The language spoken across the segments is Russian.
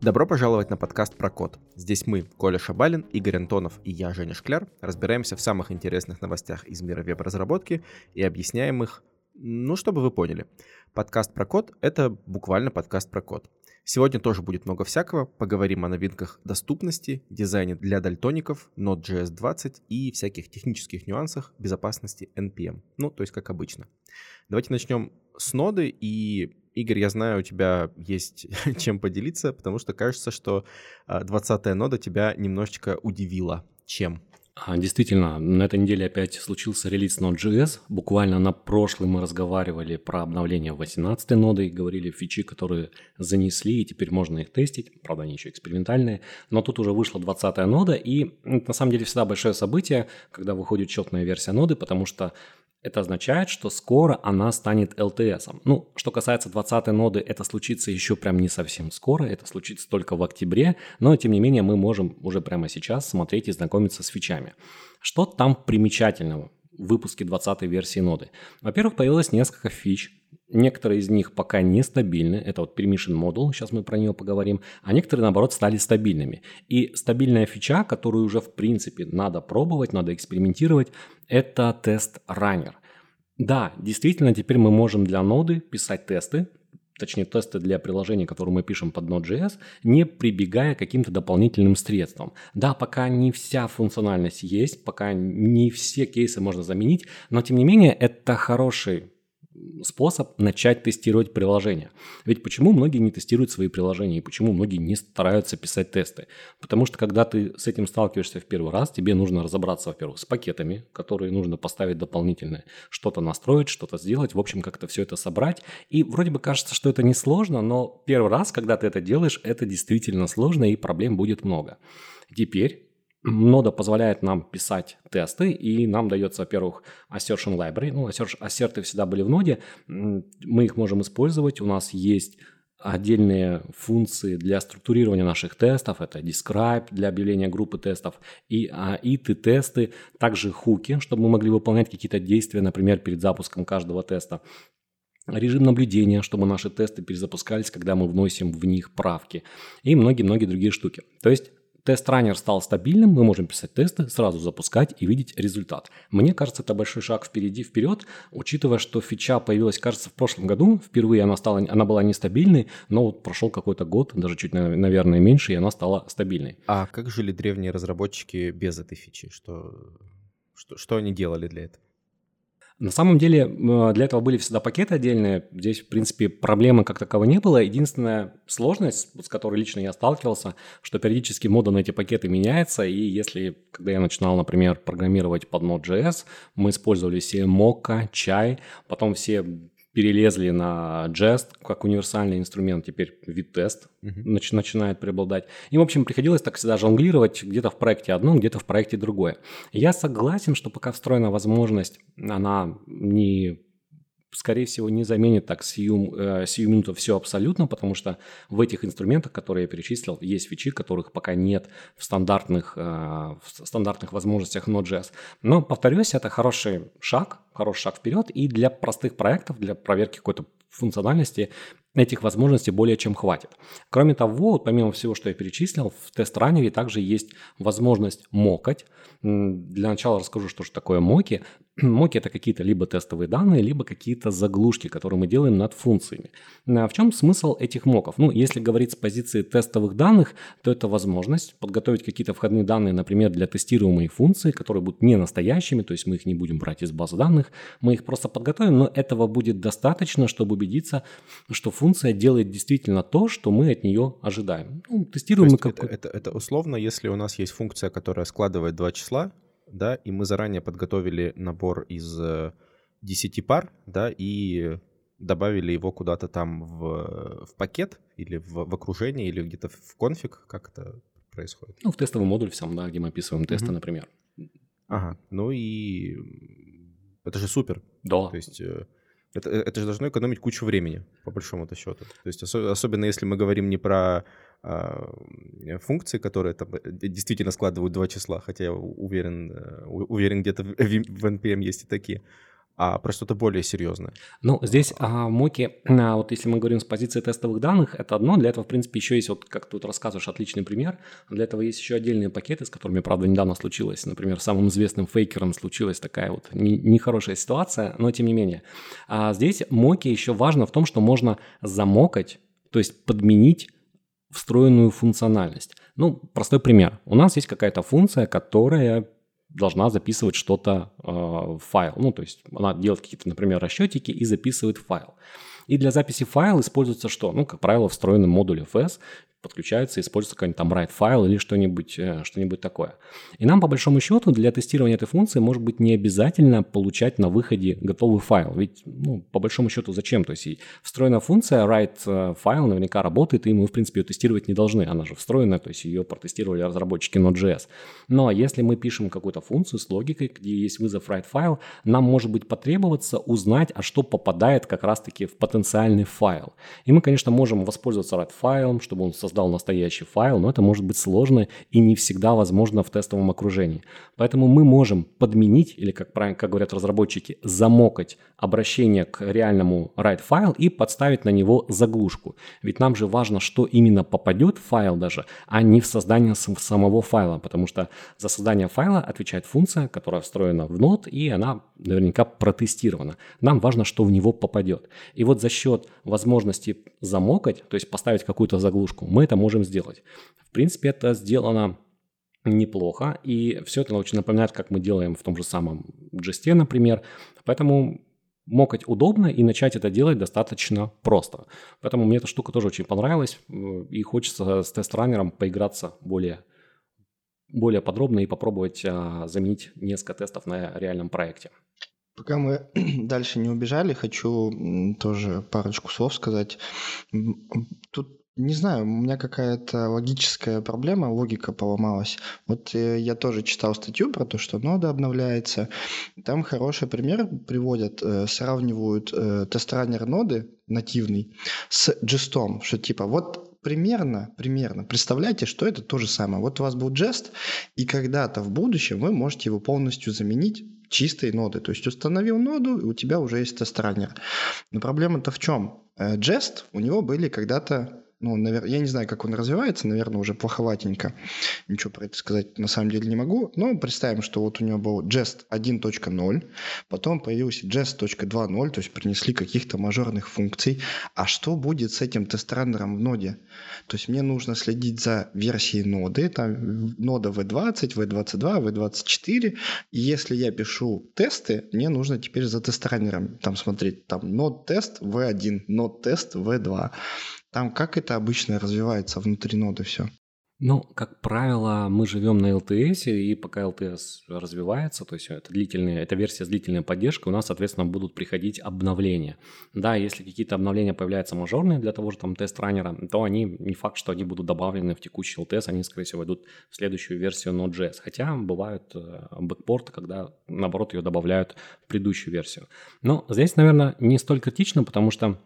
Добро пожаловать на подкаст про код. Здесь мы, Коля Шабалин, Игорь Антонов и я, Женя Шкляр, разбираемся в самых интересных новостях из мира веб-разработки и объясняем их, ну, чтобы вы поняли. Подкаст про код — это буквально подкаст про код. Сегодня тоже будет много всякого. Поговорим о новинках доступности, дизайне для дальтоников, Node.js 20 и всяких технических нюансах безопасности NPM. Ну, то есть как обычно. Давайте начнем с ноды. И, Игорь, я знаю, у тебя есть чем поделиться, потому что кажется, что 20-я а, нода тебя немножечко удивила. Чем? А, действительно, на этой неделе опять случился релиз Node.js. Буквально на прошлый мы разговаривали про обновление 18 ноды и говорили фичи, которые занесли, и теперь можно их тестить. Правда, они еще экспериментальные. Но тут уже вышла 20 нода, и на самом деле всегда большое событие, когда выходит четная версия ноды, потому что это означает, что скоро она станет LTS. Ну, что касается 20 ноды, это случится еще прям не совсем скоро, это случится только в октябре, но тем не менее мы можем уже прямо сейчас смотреть и знакомиться с фичами. Что там примечательного в выпуске 20 версии ноды? Во-первых, появилось несколько фич, Некоторые из них пока нестабильны, это вот permission model, сейчас мы про нее поговорим, а некоторые, наоборот, стали стабильными. И стабильная фича, которую уже, в принципе, надо пробовать, надо экспериментировать, это тест раннер. Да, действительно, теперь мы можем для ноды писать тесты, точнее тесты для приложений, которые мы пишем под Node.js, не прибегая к каким-то дополнительным средствам. Да, пока не вся функциональность есть, пока не все кейсы можно заменить, но тем не менее это хороший способ начать тестировать приложение. Ведь почему многие не тестируют свои приложения и почему многие не стараются писать тесты? Потому что когда ты с этим сталкиваешься в первый раз, тебе нужно разобраться, во-первых, с пакетами, которые нужно поставить дополнительные, что-то настроить, что-то сделать, в общем, как-то все это собрать. И вроде бы кажется, что это несложно, но первый раз, когда ты это делаешь, это действительно сложно и проблем будет много. Теперь Нода позволяет нам писать тесты, и нам дается, во-первых, assertion library. Ну, ассерты всегда были в ноде, мы их можем использовать. У нас есть отдельные функции для структурирования наших тестов. Это describe для объявления группы тестов и а, it-тесты, также хуки, чтобы мы могли выполнять какие-то действия, например, перед запуском каждого теста режим наблюдения, чтобы наши тесты перезапускались, когда мы вносим в них правки и многие-многие другие штуки. То есть Тест-раннер стал стабильным, мы можем писать тесты, сразу запускать и видеть результат. Мне кажется, это большой шаг впереди, вперед, учитывая, что фича появилась, кажется, в прошлом году. Впервые она, стала, она была нестабильной, но вот прошел какой-то год, даже чуть, наверное, меньше, и она стала стабильной. А как жили древние разработчики без этой фичи? Что, что, что они делали для этого? На самом деле для этого были всегда пакеты отдельные. Здесь, в принципе, проблемы как таковой не было. Единственная сложность, с которой лично я сталкивался, что периодически мода на эти пакеты меняется. И если, когда я начинал, например, программировать под Node.js, мы использовали все Mocha, Chai, потом все перелезли на Jest как универсальный инструмент, теперь вид тест uh-huh. нач- начинает преобладать. И, в общем, приходилось так всегда жонглировать где-то в проекте одно, где-то в проекте другое. Я согласен, что пока встроена возможность, она не скорее всего, не заменит так сию, э, сию минуту все абсолютно, потому что в этих инструментах, которые я перечислил, есть фичи, которых пока нет в стандартных, э, в стандартных возможностях Node.js. Но, повторюсь, это хороший шаг, хороший шаг вперед, и для простых проектов, для проверки какой-то функциональности этих возможностей более чем хватит. Кроме того, помимо всего, что я перечислил, в тест-раннере также есть возможность мокать. Для начала расскажу, что же такое моки. Моки – это какие-то либо тестовые данные, либо какие-то заглушки, которые мы делаем над функциями. А в чем смысл этих моков? Ну, если говорить с позиции тестовых данных, то это возможность подготовить какие-то входные данные, например, для тестируемой функции, которые будут не настоящими, то есть мы их не будем брать из базы данных, мы их просто подготовим, но этого будет достаточно, чтобы убедиться, что функция делает действительно то, что мы от нее ожидаем. Ну, тестируем мы как... Это, это, это условно, если у нас есть функция, которая складывает два числа, да, и мы заранее подготовили набор из 10 э, пар, да, и добавили его куда-то там в, в пакет или в, в окружение, или где-то в конфиг, как это происходит? Ну, в тестовый модуль сам, да, где мы описываем тесты, mm-hmm. например. Ага, ну и это же супер. Да. То есть э, Это, это же должно экономить кучу времени, по большому-то счету. То есть ос- особенно если мы говорим не про а, функции, которые там э, действительно складывают два числа, хотя я уверен, э, уверен где-то в NPM есть и такие а про что-то более серьезное. Ну, здесь а, моки, а, вот если мы говорим с позиции тестовых данных, это одно. Для этого, в принципе, еще есть, вот как ты тут рассказываешь, отличный пример. Для этого есть еще отдельные пакеты, с которыми, правда, недавно случилось. Например, самым известным фейкером случилась такая вот нехорошая ситуация, но тем не менее. А здесь моки еще важно в том, что можно замокать, то есть подменить встроенную функциональность. Ну, простой пример. У нас есть какая-то функция, которая должна записывать что-то э, в файл. Ну, то есть она делает какие-то, например, расчетики и записывает файл. И для записи файла используется что? Ну, как правило, встроенный модуль FS, подключается, используется какой-нибудь там write файл или что-нибудь э, что такое. И нам, по большому счету, для тестирования этой функции может быть не обязательно получать на выходе готовый файл. Ведь, ну, по большому счету, зачем? То есть встроенная функция write э, файл наверняка работает, и мы, в принципе, ее тестировать не должны. Она же встроенная, то есть ее протестировали разработчики Node.js. Но если мы пишем какую-то функцию с логикой, где есть вызов write файл, нам может быть потребоваться узнать, а что попадает как раз-таки в потенциальный файл. И мы, конечно, можем воспользоваться write файлом, чтобы он создал настоящий файл, но это может быть сложно и не всегда возможно в тестовом окружении. Поэтому мы можем подменить, или как, правильно, как говорят разработчики, замокать обращение к реальному write файл и подставить на него заглушку. Ведь нам же важно, что именно попадет в файл даже, а не в создание самого файла, потому что за создание файла отвечает функция, которая встроена в Node, и она наверняка протестирована. Нам важно, что в него попадет. И вот за счет возможности замокать, то есть поставить какую-то заглушку, мы это можем сделать. В принципе, это сделано неплохо, и все это очень напоминает, как мы делаем в том же самом Jest, например. Поэтому мокать удобно и начать это делать достаточно просто. Поэтому мне эта штука тоже очень понравилась, и хочется с тест-раннером поиграться более, более подробно и попробовать а, заменить несколько тестов на реальном проекте. Пока мы дальше не убежали, хочу тоже парочку слов сказать. Тут не знаю, у меня какая-то логическая проблема, логика поломалась. Вот э, я тоже читал статью про то, что нода обновляется. Там хороший пример приводят, э, сравнивают э, тест-раннер ноды нативный с джестом, что типа вот примерно, примерно, представляете, что это то же самое. Вот у вас был джест, и когда-то в будущем вы можете его полностью заменить чистой ноды. То есть установил ноду, и у тебя уже есть тест-раннер. Но проблема-то в чем? Jest, у него были когда-то ну, наверное, я не знаю, как он развивается, наверное, уже плоховатенько. Ничего про это сказать на самом деле не могу. Но представим, что вот у него был Jest 1.0, потом появился Jest.2.0, то есть принесли каких-то мажорных функций. А что будет с этим тест-раннером в ноде? То есть мне нужно следить за версией ноды, там нода V20, V22, V24. И если я пишу тесты, мне нужно теперь за тест-раннером там смотреть, там нод-тест V1, нод-тест V2. Там как это обычно развивается внутри ноды все? Ну, как правило, мы живем на LTS, и пока LTS развивается, то есть это длительная, это версия с длительной поддержкой, у нас, соответственно, будут приходить обновления. Да, если какие-то обновления появляются мажорные для того же там тест-раннера, то они, не факт, что они будут добавлены в текущий LTS, они, скорее всего, идут в следующую версию Node.js. Хотя бывают э, бэкпорты, когда, наоборот, ее добавляют в предыдущую версию. Но здесь, наверное, не столь критично, потому что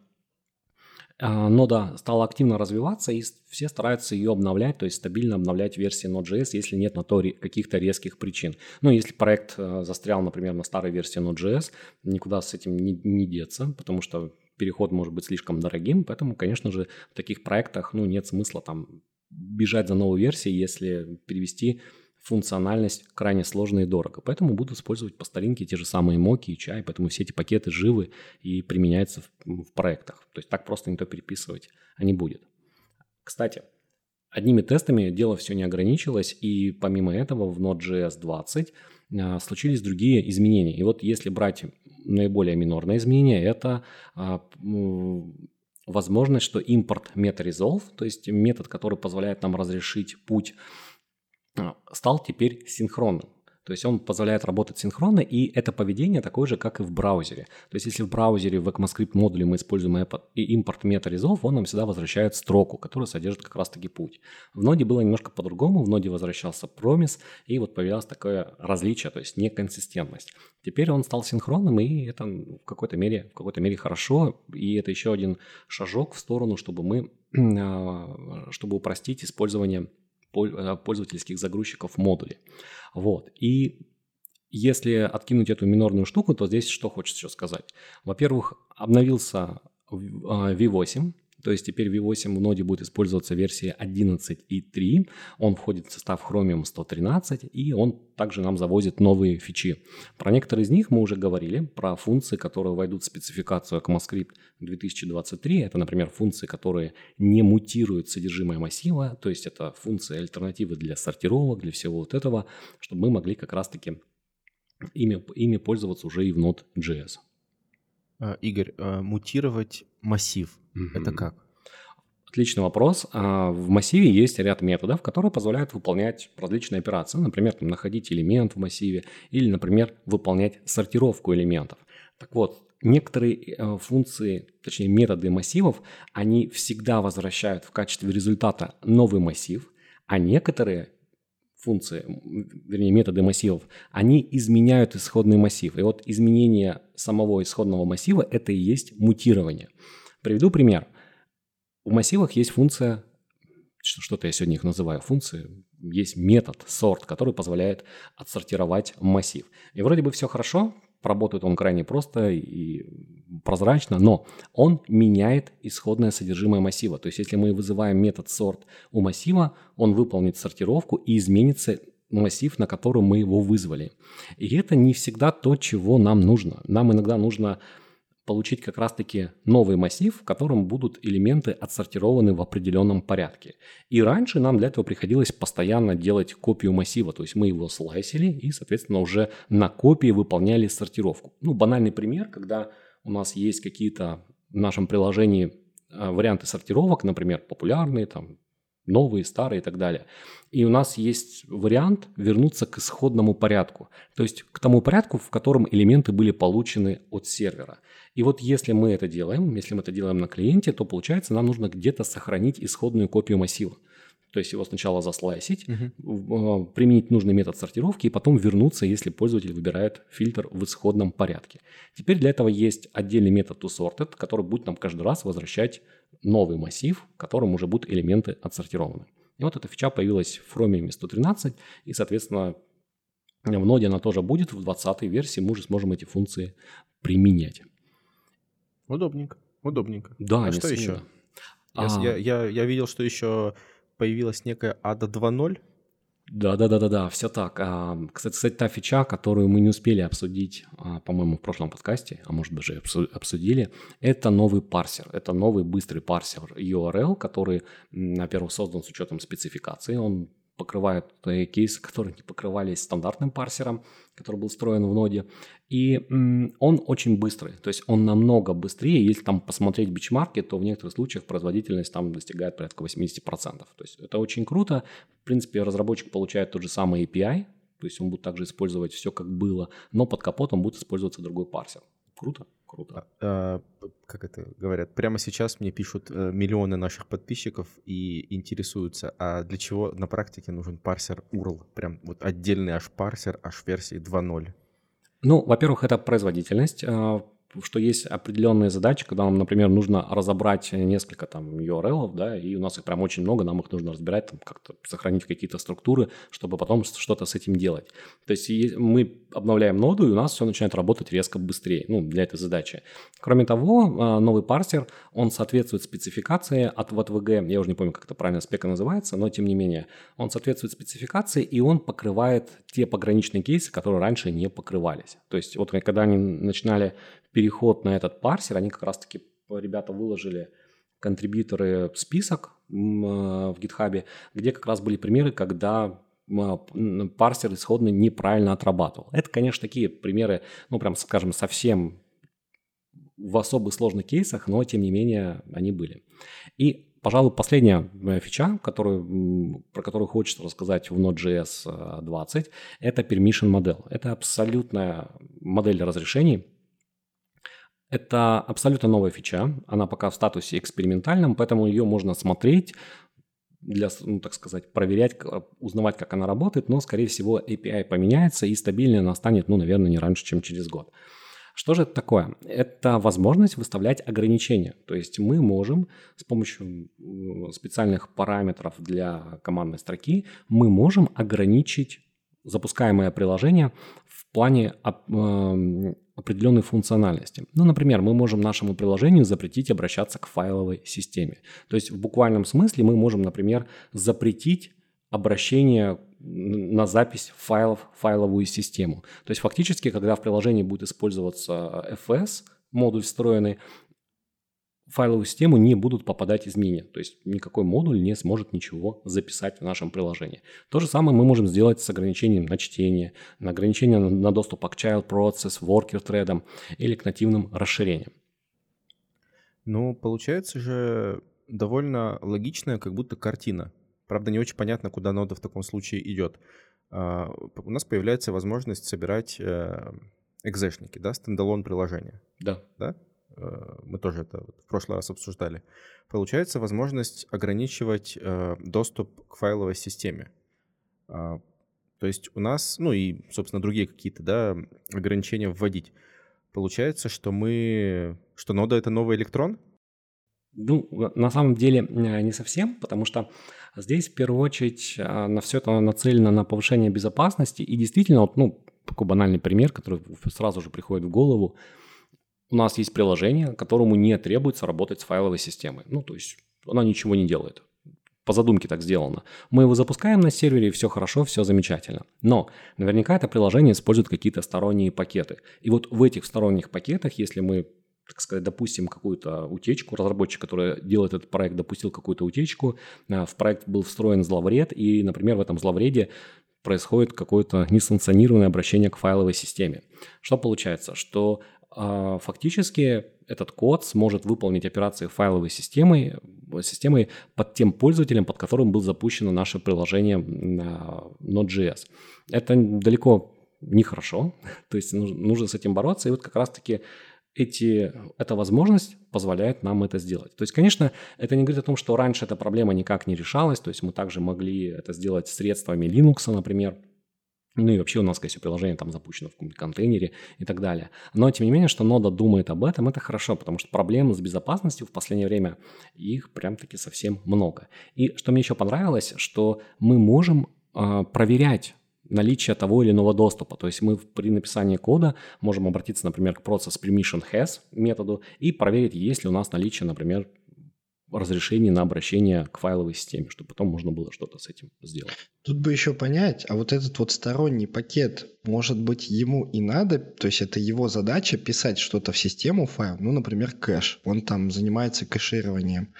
нода стала активно развиваться, и все стараются ее обновлять, то есть стабильно обновлять версии Node.js, если нет на то каких-то резких причин. Ну, если проект э, застрял, например, на старой версии Node.js, никуда с этим не, не деться, потому что переход может быть слишком дорогим, поэтому, конечно же, в таких проектах ну, нет смысла там бежать за новой версией, если перевести функциональность крайне сложная и дорого. Поэтому буду использовать по старинке те же самые моки и чай, поэтому все эти пакеты живы и применяются в, в проектах. То есть так просто никто переписывать а не будет. Кстати, одними тестами дело все не ограничилось, и помимо этого в Node.js 20 а, случились другие изменения. И вот если брать наиболее минорные изменения, это а, возможность, что импорт meta-resolve, то есть метод, который позволяет нам разрешить путь стал теперь синхронным. То есть он позволяет работать синхронно, и это поведение такое же, как и в браузере. То есть если в браузере в ECMAScript модуле мы используем импорт мета-резолв, он нам всегда возвращает строку, которая содержит как раз-таки путь. В ноде было немножко по-другому, в ноде возвращался промис, и вот появилось такое различие, то есть неконсистентность. Теперь он стал синхронным, и это в какой-то мере, в какой-то мере хорошо, и это еще один шажок в сторону, чтобы мы, а, чтобы упростить использование Э, пользовательских загрузчиков в модуле. Вот. И если откинуть эту минорную штуку, то здесь что хочется еще сказать. Во-первых, обновился V8, то есть теперь V8 в ноде будет использоваться версия 11.3. Он входит в состав Chromium 113, и он также нам завозит новые фичи. Про некоторые из них мы уже говорили, про функции, которые войдут в спецификацию ECMAScript 2023. Это, например, функции, которые не мутируют содержимое массива, то есть это функции альтернативы для сортировок, для всего вот этого, чтобы мы могли как раз-таки ими, ими пользоваться уже и в Node.js. А, Игорь, а, мутировать массив mm-hmm. это как? Отличный вопрос. А, в массиве есть ряд методов, которые позволяют выполнять различные операции. Например, там, находить элемент в массиве или, например, выполнять сортировку элементов. Так вот, некоторые э, функции, точнее методы массивов, они всегда возвращают в качестве результата новый массив, а некоторые функции, вернее, методы массивов, они изменяют исходный массив. И вот изменение самого исходного массива – это и есть мутирование. Приведу пример. В массивах есть функция, что-то я сегодня их называю функции, есть метод sort, который позволяет отсортировать массив. И вроде бы все хорошо, работает он крайне просто и прозрачно, но он меняет исходное содержимое массива. То есть если мы вызываем метод sort у массива, он выполнит сортировку и изменится массив, на который мы его вызвали. И это не всегда то, чего нам нужно. Нам иногда нужно получить как раз-таки новый массив, в котором будут элементы отсортированы в определенном порядке. И раньше нам для этого приходилось постоянно делать копию массива, то есть мы его слайсили и, соответственно, уже на копии выполняли сортировку. Ну, банальный пример, когда у нас есть какие-то в нашем приложении э, варианты сортировок, например, популярные, там, новые, старые и так далее. И у нас есть вариант вернуться к исходному порядку, то есть к тому порядку, в котором элементы были получены от сервера. И вот если мы это делаем, если мы это делаем на клиенте, то получается нам нужно где-то сохранить исходную копию массива. То есть его сначала заслайсить, угу. применить нужный метод сортировки и потом вернуться, если пользователь выбирает фильтр в исходном порядке. Теперь для этого есть отдельный метод toSorted, который будет нам каждый раз возвращать новый массив, в котором уже будут элементы отсортированы. И вот эта фича появилась в Chromium 113, и, соответственно, в ноде она тоже будет, в 20 версии мы уже сможем эти функции применять. Удобненько, удобненько. Да, а что еще? А... Я, я, я видел, что еще появилась некая ADA 2.0. Да, да, да, да, да, все так. А, кстати, кстати, та фича, которую мы не успели обсудить, а, по-моему, в прошлом подкасте, а может даже обсудили, это новый парсер. Это новый быстрый парсер URL, который, во-первых, создан с учетом спецификации. Он покрывают кейсы, которые не покрывались стандартным парсером, который был встроен в ноде. И он очень быстрый, то есть он намного быстрее. Если там посмотреть бичмарки, то в некоторых случаях производительность там достигает порядка 80%. То есть это очень круто. В принципе, разработчик получает тот же самый API, то есть он будет также использовать все как было, но под капотом будет использоваться другой парсер. Круто. Круто. А, как это говорят? Прямо сейчас мне пишут э, миллионы наших подписчиков и интересуются, а для чего на практике нужен парсер URL? Прям вот отдельный аж парсер, аж версии 2.0. Ну, во-первых, это производительность. Что есть определенные задачи, когда нам, например, нужно разобрать несколько там URL, да, и у нас их прям очень много, нам их нужно разбирать, там как-то сохранить какие-то структуры, чтобы потом что-то с этим делать. То есть мы обновляем ноду, и у нас все начинает работать резко быстрее, ну, для этой задачи. Кроме того, а, новый парсер, он соответствует спецификации от WebVG, я уже не помню, как это правильно спека называется, но тем не менее, он соответствует спецификации, и он покрывает те пограничные кейсы, которые раньше не покрывались. То есть вот когда они начинали переход на этот парсер, они как раз-таки, ребята выложили контрибьюторы список э, в GitHub, где как раз были примеры, когда парсер исходно неправильно отрабатывал. Это, конечно, такие примеры, ну, прям, скажем, совсем в особо сложных кейсах, но, тем не менее, они были. И пожалуй, последняя э, фича, которую, про которую хочется рассказать в Node.js 20, это Permission Model. Это абсолютная модель разрешений, это абсолютно новая фича, она пока в статусе экспериментальном, поэтому ее можно смотреть, для, ну, так сказать, проверять, узнавать, как она работает, но, скорее всего, API поменяется и стабильно она станет, ну, наверное, не раньше, чем через год. Что же это такое? Это возможность выставлять ограничения. То есть мы можем с помощью специальных параметров для командной строки, мы можем ограничить запускаемое приложение в плане эм, определенной функциональности. Ну, например, мы можем нашему приложению запретить обращаться к файловой системе. То есть в буквальном смысле мы можем, например, запретить обращение на запись файлов в файловую систему. То есть фактически, когда в приложении будет использоваться FS, модуль встроенный, файловую систему не будут попадать изменения. То есть никакой модуль не сможет ничего записать в нашем приложении. То же самое мы можем сделать с ограничением на чтение, на ограничение на доступ к child process, worker thread или к нативным расширениям. Ну, получается же довольно логичная как будто картина. Правда, не очень понятно, куда нода в таком случае идет. А, у нас появляется возможность собирать э, экзешники, да, стендалон приложения. Да. Да? Э, мы тоже это в прошлый раз обсуждали, получается возможность ограничивать э, доступ к файловой системе. А, то есть у нас, ну и, собственно, другие какие-то, да, ограничения вводить. Получается, что мы, что нода — это новый электрон? Ну, на самом деле э, не совсем, потому что здесь в первую очередь на все это нацелено на повышение безопасности. И действительно, вот, ну, такой банальный пример, который сразу же приходит в голову – у нас есть приложение, которому не требуется работать с файловой системой. Ну, то есть она ничего не делает. По задумке так сделано. Мы его запускаем на сервере, и все хорошо, все замечательно. Но наверняка это приложение использует какие-то сторонние пакеты. И вот в этих сторонних пакетах, если мы так сказать, допустим какую-то утечку, разработчик, который делает этот проект, допустил какую-то утечку, э, в проект был встроен зловред, и, например, в этом зловреде происходит какое-то несанкционированное обращение к файловой системе. Что получается? Что фактически этот код сможет выполнить операции файловой системой, системой под тем пользователем, под которым было запущено наше приложение Node.js. Это далеко не хорошо, то есть нужно с этим бороться, и вот как раз-таки эти, эта возможность позволяет нам это сделать. То есть, конечно, это не говорит о том, что раньше эта проблема никак не решалась, то есть мы также могли это сделать средствами Linux, например, ну и вообще у нас, скорее приложение там запущено в каком-то контейнере и так далее. Но, тем не менее, что нода думает об этом, это хорошо, потому что проблем с безопасностью в последнее время, их прям-таки совсем много. И что мне еще понравилось, что мы можем э, проверять наличие того или иного доступа. То есть мы при написании кода можем обратиться, например, к process permission has методу и проверить, есть ли у нас наличие, например, разрешение на обращение к файловой системе, чтобы потом можно было что-то с этим сделать. Тут бы еще понять, а вот этот вот сторонний пакет, может быть, ему и надо, то есть это его задача писать что-то в систему файл, ну, например, кэш, он там занимается кэшированием.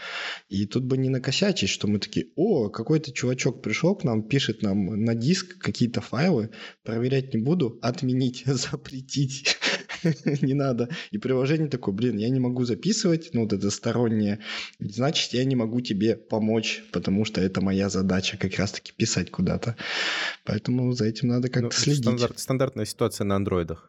И тут бы не накосячить, что мы такие, о, какой-то чувачок пришел к нам, пишет нам на диск какие-то файлы, проверять не буду, отменить, запретить. не надо. И приложение такое, блин, я не могу записывать, ну вот это стороннее, значит, я не могу тебе помочь, потому что это моя задача как раз-таки писать куда-то. Поэтому за этим надо как-то ну, следить. Стандарт, стандартная ситуация на андроидах.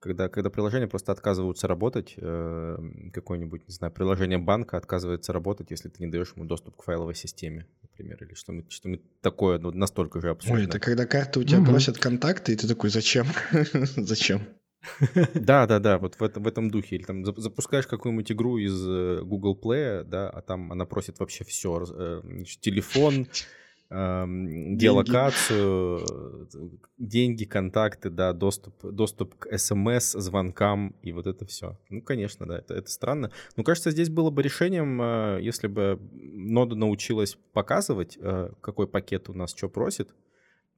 Когда, когда приложения просто отказываются работать, э, какое-нибудь, не знаю, приложение банка отказывается работать, если ты не даешь ему доступ к файловой системе, например, или что-нибудь что такое ну, настолько же абсурдно. Ой, это когда карты у тебя угу. просят контакты, и ты такой, зачем? зачем? Да, да, да, вот в этом, в этом духе. Или там запускаешь какую-нибудь игру из э, Google Play, да, а там она просит вообще все. Э, телефон, эм, геолокацию, деньги, контакты, да, доступ, доступ к смс, звонкам и вот это все. Ну, конечно, да, это, это странно. Но кажется, здесь было бы решением, э, если бы нода научилась показывать, какой пакет у нас что просит,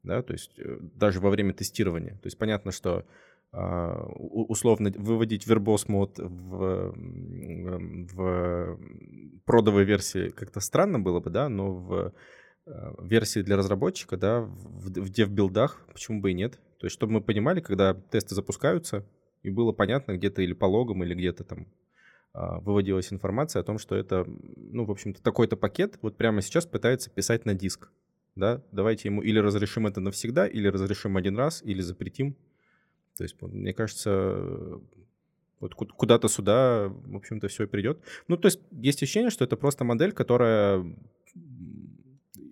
да, то есть даже во время тестирования. То есть понятно, что условно выводить вербос мод в, в продовой версии как-то странно было бы, да, но в а, версии для разработчика, да, в, в dev-билдах, почему бы и нет. То есть, чтобы мы понимали, когда тесты запускаются, и было понятно где-то или по логам, или где-то там а, выводилась информация о том, что это, ну, в общем-то, такой-то пакет вот прямо сейчас пытается писать на диск. Да, давайте ему или разрешим это навсегда, или разрешим один раз, или запретим. То есть, мне кажется, вот куда-то сюда, в общем-то, все придет. Ну, то есть, есть ощущение, что это просто модель, которая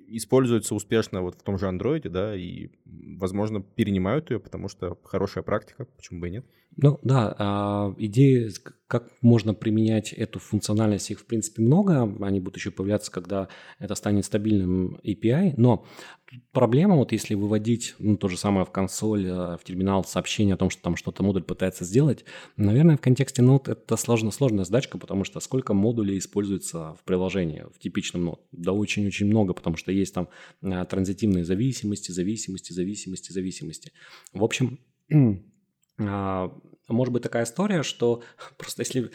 используется успешно вот в том же андроиде, да, и, возможно, перенимают ее, потому что хорошая практика, почему бы и нет. Ну да, а, идеи, как можно применять эту функциональность, их в принципе много, они будут еще появляться, когда это станет стабильным API, но проблема, вот если выводить ну, то же самое в консоль, э, в терминал сообщение о том, что там что-то модуль пытается сделать, наверное, в контексте нот это сложно, сложная задачка, потому что сколько модулей используется в приложении, в типичном нот? Да очень-очень много, потому что есть там э, транзитивные зависимости, зависимости, зависимости, зависимости. В общем, а, может быть такая история, что просто если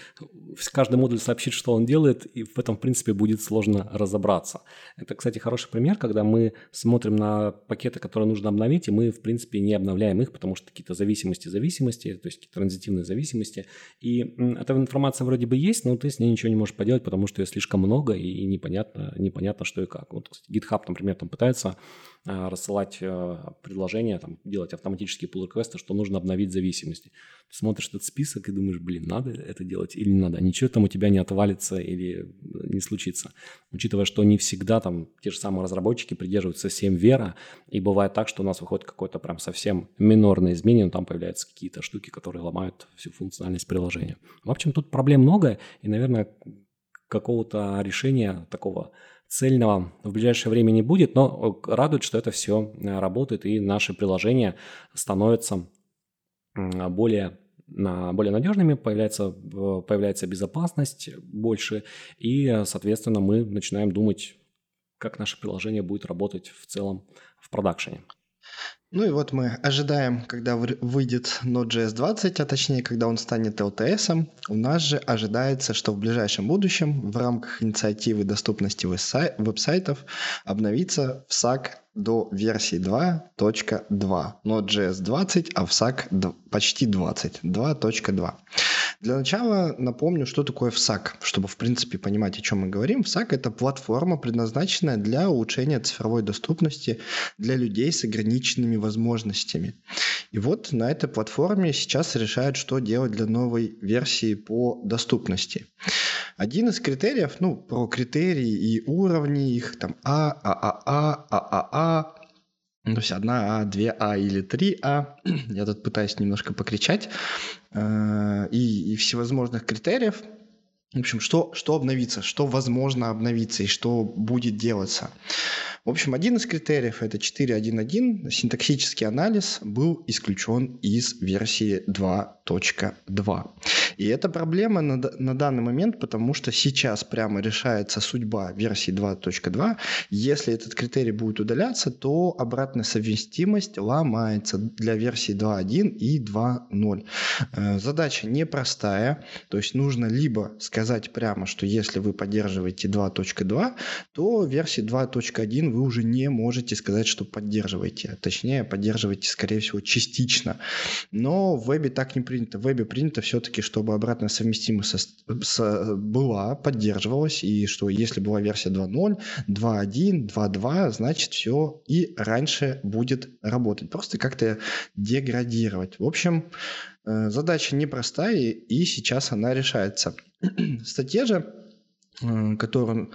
каждый модуль сообщит, что он делает, и в этом, в принципе, будет сложно разобраться. Это, кстати, хороший пример, когда мы смотрим на пакеты, которые нужно обновить, и мы, в принципе, не обновляем их, потому что какие-то зависимости, зависимости, то есть какие-то транзитивные зависимости. И эта информация вроде бы есть, но ты с ней ничего не можешь поделать, потому что ее слишком много, и непонятно, непонятно что и как. Вот, кстати, GitHub, например, там пытается рассылать а, предложения, там, делать автоматические pull реквесты что нужно обновить зависимости. Ты смотришь этот список и думаешь, блин, надо это делать или не надо. Ничего там у тебя не отвалится или не случится. Учитывая, что не всегда там те же самые разработчики придерживаются 7 вера, и бывает так, что у нас выходит какое-то прям совсем минорное изменение, но там появляются какие-то штуки, которые ломают всю функциональность приложения. В общем, тут проблем много, и, наверное, какого-то решения такого цельного в ближайшее время не будет, но радует, что это все э, работает и наши приложения становятся более более надежными, появляется, появляется безопасность больше, и, соответственно, мы начинаем думать, как наше приложение будет работать в целом в продакшене. Ну и вот мы ожидаем, когда выйдет Node.js 20, а точнее, когда он станет LTS. У нас же ожидается, что в ближайшем будущем в рамках инициативы доступности веб-сайтов обновится FSAC до версии 2.2. Node.js 20, а FSAC почти 20. 2.2. Для начала напомню, что такое FSAC, чтобы, в принципе, понимать, о чем мы говорим. FSAC – это платформа, предназначенная для улучшения цифровой доступности для людей с ограниченными возможностями. И вот на этой платформе сейчас решают, что делать для новой версии по доступности. Один из критериев, ну, про критерии и уровни их, там А, ААА, ААА, то есть одна А, две А или три А. Я тут пытаюсь немножко покричать. Э, и, и всевозможных критериев. В общем, что, что обновится, что возможно обновиться и что будет делаться. В общем, один из критериев это 4.1.1. Синтаксический анализ был исключен из версии 2.2. И это проблема на, на данный момент, потому что сейчас прямо решается судьба версии 2.2. Если этот критерий будет удаляться, то обратная совместимость ломается для версии 2.1 и 2.0. Э, задача непростая, то есть нужно либо сказать прямо, что если вы поддерживаете 2.2, то версии 2.1 вы уже не можете сказать, что поддерживаете. Точнее, поддерживаете, скорее всего, частично. Но в вебе так не принято. В вебе принято все-таки, чтобы обратная совместимость со, с, была, поддерживалась, и что если была версия 2.0, 2.1, 2.2, значит все и раньше будет работать. Просто как-то деградировать. В общем, э, задача непростая, и сейчас она решается. Статье же Который,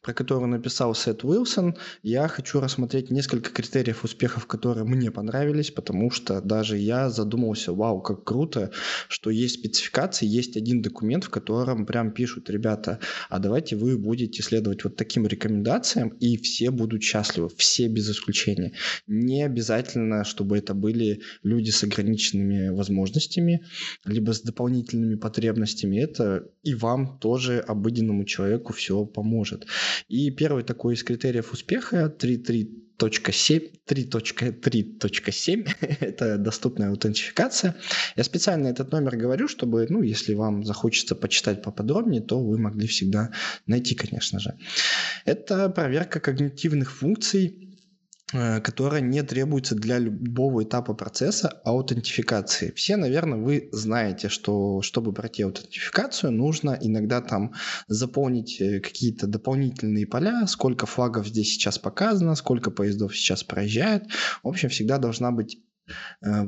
про которую написал Сет Уилсон, я хочу рассмотреть несколько критериев успехов, которые мне понравились, потому что даже я задумался, вау, как круто, что есть спецификации, есть один документ, в котором прям пишут, ребята, а давайте вы будете следовать вот таким рекомендациям, и все будут счастливы, все без исключения. Не обязательно, чтобы это были люди с ограниченными возможностями, либо с дополнительными потребностями, это и вам тоже, обыденному человеку, человеку все поможет. И первый такой из критериев успеха 3.3 3.3.7 это доступная аутентификация. Я специально этот номер говорю, чтобы, ну, если вам захочется почитать поподробнее, то вы могли всегда найти, конечно же. Это проверка когнитивных функций которая не требуется для любого этапа процесса аутентификации. Все, наверное, вы знаете, что чтобы пройти аутентификацию, нужно иногда там заполнить э, какие-то дополнительные поля, сколько флагов здесь сейчас показано, сколько поездов сейчас проезжает. В общем, всегда должна быть э,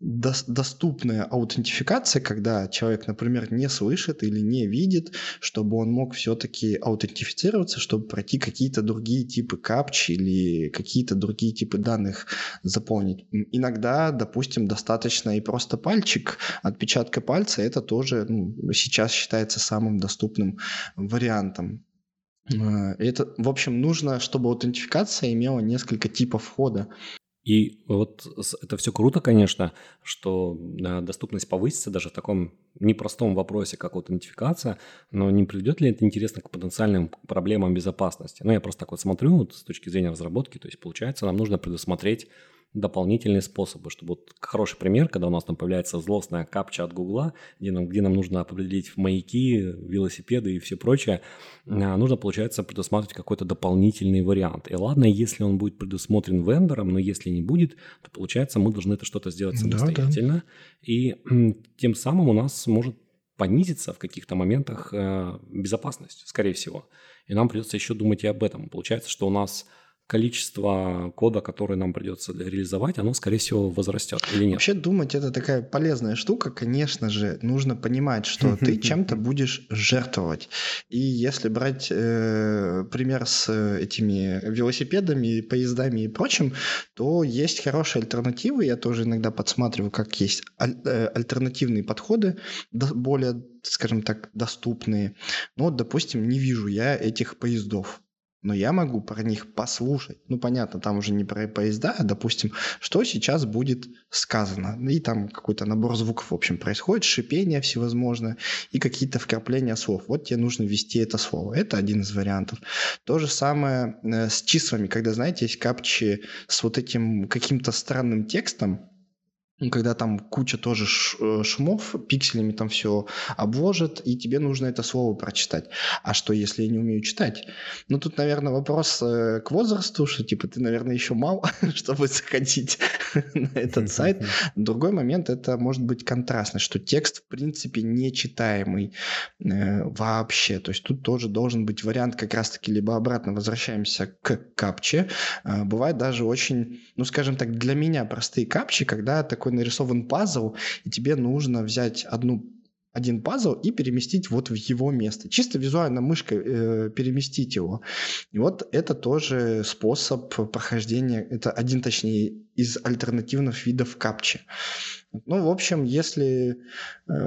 доступная аутентификация, когда человек, например, не слышит или не видит, чтобы он мог все-таки аутентифицироваться, чтобы пройти какие-то другие типы капч или какие-то другие типы данных заполнить. Иногда, допустим, достаточно и просто пальчик, отпечатка пальца, это тоже ну, сейчас считается самым доступным вариантом. Э, это, в общем, нужно, чтобы аутентификация имела несколько типов входа. И вот это все круто, конечно, что доступность повысится даже в таком непростом вопросе, как аутентификация, но не приведет ли это, интересно, к потенциальным проблемам безопасности? Ну, я просто так вот смотрю вот с точки зрения разработки, то есть, получается, нам нужно предусмотреть дополнительные способы, чтобы вот хороший пример, когда у нас там появляется злостная капча от Гугла, где нам, где нам нужно определить маяки, велосипеды и все прочее, а, нужно, получается, предусматривать какой-то дополнительный вариант. И ладно, если он будет предусмотрен вендором, но если не будет, то, получается, мы должны это что-то сделать самостоятельно. Да, да. И тем самым у нас может понизиться в каких-то моментах э, безопасность, скорее всего. И нам придется еще думать и об этом. Получается, что у нас количество кода, который нам придется реализовать, оно, скорее всего, возрастет или нет? Вообще думать это такая полезная штука, конечно же, нужно понимать, что ты чем-то будешь жертвовать. И если брать э, пример с этими велосипедами, поездами и прочим, то есть хорошие альтернативы. Я тоже иногда подсматриваю, как есть аль- э, альтернативные подходы, более, скажем так, доступные. Но, допустим, не вижу я этих поездов но я могу про них послушать. Ну, понятно, там уже не про поезда, а, допустим, что сейчас будет сказано. И там какой-то набор звуков, в общем, происходит, шипение всевозможное и какие-то вкрапления слов. Вот тебе нужно ввести это слово. Это один из вариантов. То же самое э, с числами, когда, знаете, есть капчи с вот этим каким-то странным текстом, когда там куча тоже э, шумов, пикселями там все обложит, и тебе нужно это слово прочитать. А что, если я не умею читать? Ну, тут, наверное, вопрос э, к возрасту, что, типа, ты, наверное, еще мал, чтобы заходить на этот сайт. Другой момент, это может быть контрастно, что текст, в принципе, нечитаемый э, вообще. То есть тут тоже должен быть вариант как раз-таки либо обратно возвращаемся к капче. Э, бывает даже очень, ну, скажем так, для меня простые капчи, когда такой такой нарисован пазл, и тебе нужно взять одну один пазл и переместить вот в его место. Чисто визуально мышкой э, переместить его. И вот это тоже способ прохождения, это один, точнее, из альтернативных видов капчи. Ну, в общем, если, э,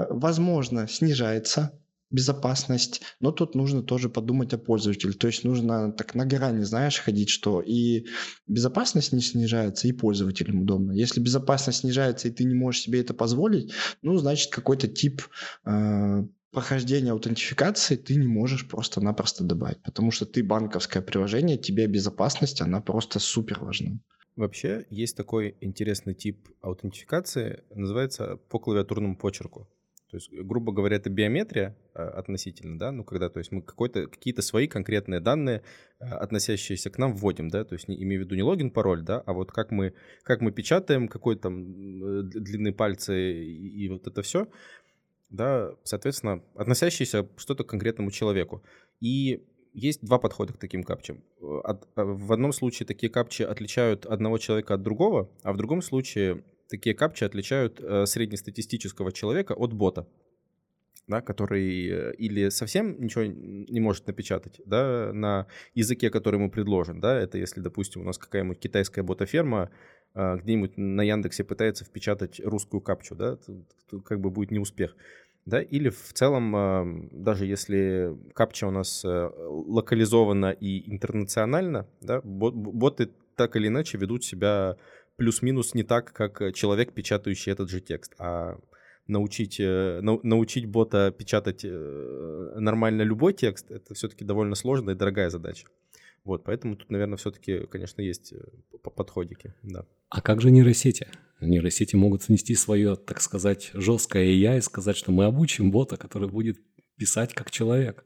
возможно, снижается безопасность, но тут нужно тоже подумать о пользователе. То есть нужно так на грани, знаешь, ходить, что и безопасность не снижается, и пользователям удобно. Если безопасность снижается, и ты не можешь себе это позволить, ну, значит, какой-то тип э, прохождения аутентификации ты не можешь просто-напросто добавить, потому что ты банковское приложение, тебе безопасность, она просто супер важна. Вообще есть такой интересный тип аутентификации, называется по клавиатурному почерку. То есть, грубо говоря, это биометрия а, относительно, да, ну, когда, то есть, мы какой-то, какие-то свои конкретные данные, а, относящиеся к нам, вводим, да, то есть, не, имею в виду не логин, пароль, да, а вот как мы, как мы печатаем, какой там э, длины пальцы и, и вот это все, да, соответственно, относящиеся что-то к конкретному человеку. И есть два подхода к таким капчам. От, в одном случае такие капчи отличают одного человека от другого, а в другом случае такие капчи отличают э, среднестатистического человека от бота, да, который э, или совсем ничего не может напечатать да, на языке, который ему предложен. Да, это если, допустим, у нас какая-нибудь китайская ботаферма э, где-нибудь на Яндексе пытается впечатать русскую капчу, да, как бы будет неуспех. Да, или в целом, даже если капча у нас э, локализована и интернационально, да, боты так или иначе ведут себя плюс-минус не так, как э, человек, печатающий этот же текст, а научить, э, научить бота печатать э, нормально любой текст, это все-таки довольно сложная и дорогая задача. Вот, поэтому тут, наверное, все-таки, конечно, есть подходики, да. А как же нейросети? Нейросети могут внести свое, так сказать, жесткое я и сказать, что мы обучим бота, который будет писать как человек.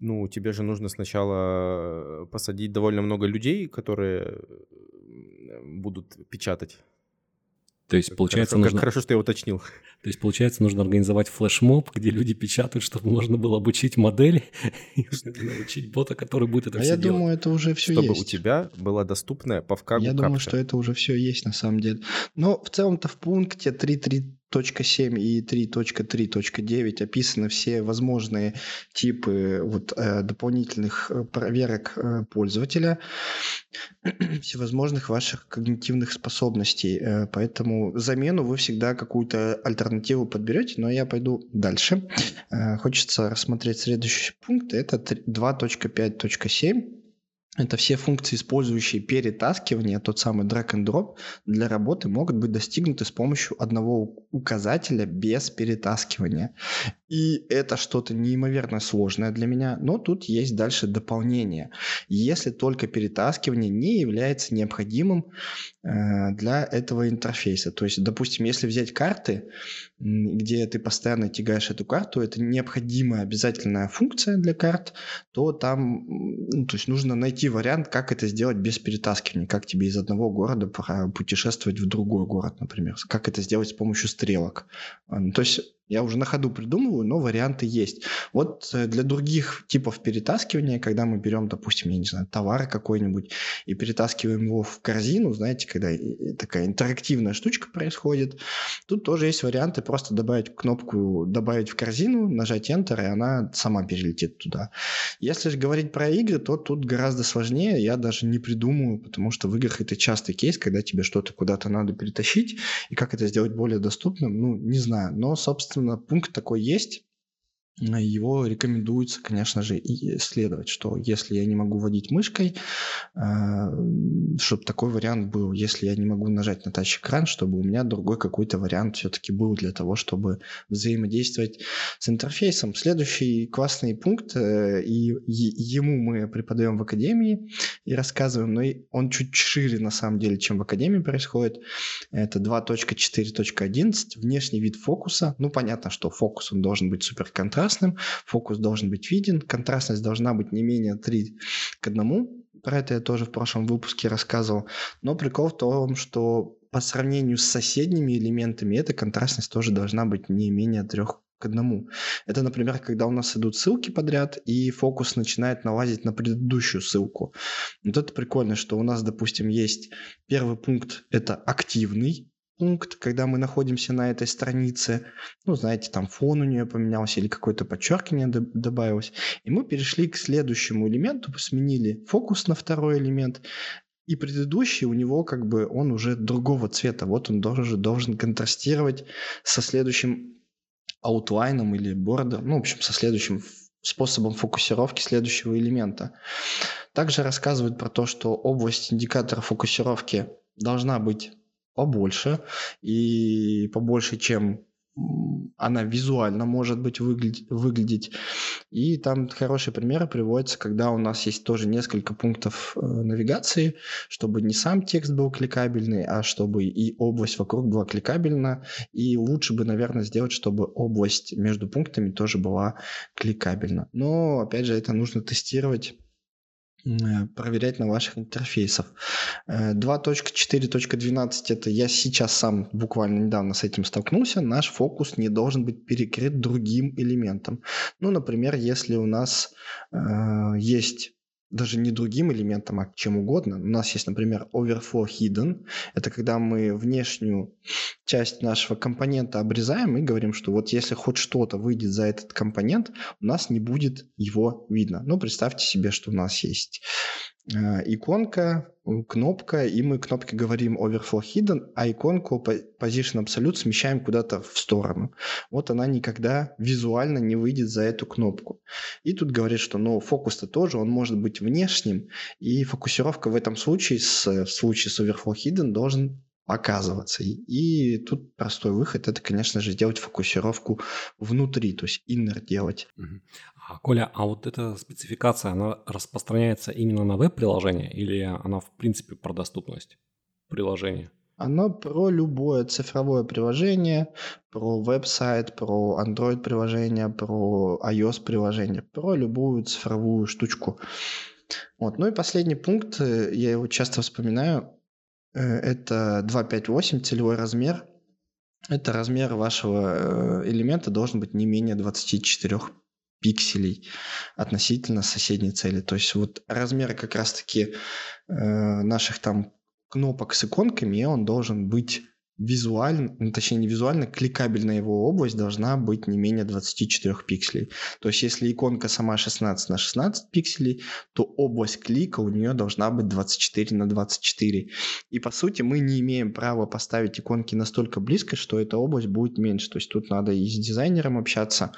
ну, тебе же нужно сначала посадить довольно много людей, которые будут печатать. То есть, получается, хорошо, нужно... Хорошо, что я уточнил. То есть, получается, нужно организовать флешмоб, где люди печатают, чтобы можно было обучить модели и научить бота, который будет это а все я делать. думаю, это уже все чтобы есть. у тебя была доступная по вкагу Я думаю, капча. что это уже все есть на самом деле. Но в целом-то в пункте 3.3.7 и 3.3.9 описаны все возможные типы вот, э, дополнительных э, проверок э, пользователя, всевозможных ваших когнитивных способностей. Поэтому замену вы всегда какую-то альтернативу подберете, но я пойду дальше. Хочется рассмотреть следующий пункт. Это 2.5.7. Это все функции, использующие перетаскивание, тот самый drag and drop, для работы могут быть достигнуты с помощью одного указателя без перетаскивания. И это что-то неимоверно сложное для меня, но тут есть дальше дополнение. Если только перетаскивание не является необходимым э, для этого интерфейса. То есть, допустим, если взять карты, где ты постоянно тягаешь эту карту, это необходимая обязательная функция для карт, то там ну, то есть нужно найти вариант, как это сделать без перетаскивания, как тебе из одного города путешествовать в другой город, например, как это сделать с помощью стрелок. То есть я уже на ходу придумываю, но варианты есть. Вот э, для других типов перетаскивания, когда мы берем, допустим, я не знаю, товар какой-нибудь и перетаскиваем его в корзину, знаете, когда такая интерактивная штучка происходит, тут тоже есть варианты просто добавить кнопку «добавить в корзину», нажать Enter, и она сама перелетит туда. Если же говорить про игры, то тут гораздо сложнее, я даже не придумаю, потому что в играх это частый кейс, когда тебе что-то куда-то надо перетащить, и как это сделать более доступным, ну, не знаю. Но, собственно, пункт такой есть его рекомендуется, конечно же, исследовать, что если я не могу водить мышкой, а, чтобы такой вариант был, если я не могу нажать на тач-экран, чтобы у меня другой какой-то вариант все-таки был для того, чтобы взаимодействовать с интерфейсом. Следующий классный пункт, э, и ему мы преподаем в академии и рассказываем, но он чуть шире на самом деле, чем в академии происходит. Это 2.4.11, внешний вид фокуса. Ну, понятно, что фокус, он должен быть суперконтрастным, контрастным, фокус должен быть виден, контрастность должна быть не менее 3 к 1. Про это я тоже в прошлом выпуске рассказывал. Но прикол в том, что по сравнению с соседними элементами эта контрастность тоже должна быть не менее 3 к одному. Это, например, когда у нас идут ссылки подряд, и фокус начинает налазить на предыдущую ссылку. Вот это прикольно, что у нас, допустим, есть первый пункт – это активный, пункт, когда мы находимся на этой странице, ну, знаете, там фон у нее поменялся или какое-то подчеркивание добавилось, и мы перешли к следующему элементу, сменили фокус на второй элемент, и предыдущий у него как бы он уже другого цвета, вот он должен, должен контрастировать со следующим аутлайном или бордом, ну, в общем, со следующим способом фокусировки следующего элемента. Также рассказывают про то, что область индикатора фокусировки должна быть побольше и побольше, чем она визуально может быть выглядеть, выглядеть. И там хорошие примеры приводятся, когда у нас есть тоже несколько пунктов э, навигации, чтобы не сам текст был кликабельный, а чтобы и область вокруг была кликабельна. И лучше бы, наверное, сделать, чтобы область между пунктами тоже была кликабельна. Но, опять же, это нужно тестировать проверять на ваших интерфейсах. 2.4.12 э, это я сейчас сам буквально недавно с этим столкнулся. Наш фокус не должен быть перекрыт другим элементом. Ну, например, если у нас э, есть даже не другим элементом, а чем угодно. У нас есть, например, overflow hidden. Это когда мы внешнюю часть нашего компонента обрезаем и говорим, что вот если хоть что-то выйдет за этот компонент, у нас не будет его видно. Ну, представьте себе, что у нас есть иконка, кнопка, и мы кнопке говорим overflow hidden, а иконку position absolute смещаем куда-то в сторону. Вот она никогда визуально не выйдет за эту кнопку. И тут говорит, что ну, фокус-то тоже, он может быть внешним, и фокусировка в этом случае, с, в случае с overflow hidden, должен оказываться. И тут простой выход – это, конечно же, сделать фокусировку внутри, то есть inner делать. А, Коля, а вот эта спецификация, она распространяется именно на веб-приложение или она в принципе про доступность приложения? Оно про любое цифровое приложение, про веб-сайт, про Android-приложение, про iOS-приложение, про любую цифровую штучку. Вот. Ну и последний пункт, э, я его часто вспоминаю, это 258, целевой размер. Это размер вашего э, элемента должен быть не менее 24 пикселей относительно соседней цели. То есть вот размер как раз-таки э, наших там кнопок с иконками, он должен быть визуально, ну, точнее не визуально, кликабельная его область должна быть не менее 24 пикселей. То есть если иконка сама 16 на 16 пикселей, то область клика у нее должна быть 24 на 24. И по сути мы не имеем права поставить иконки настолько близко, что эта область будет меньше. То есть тут надо и с дизайнером общаться,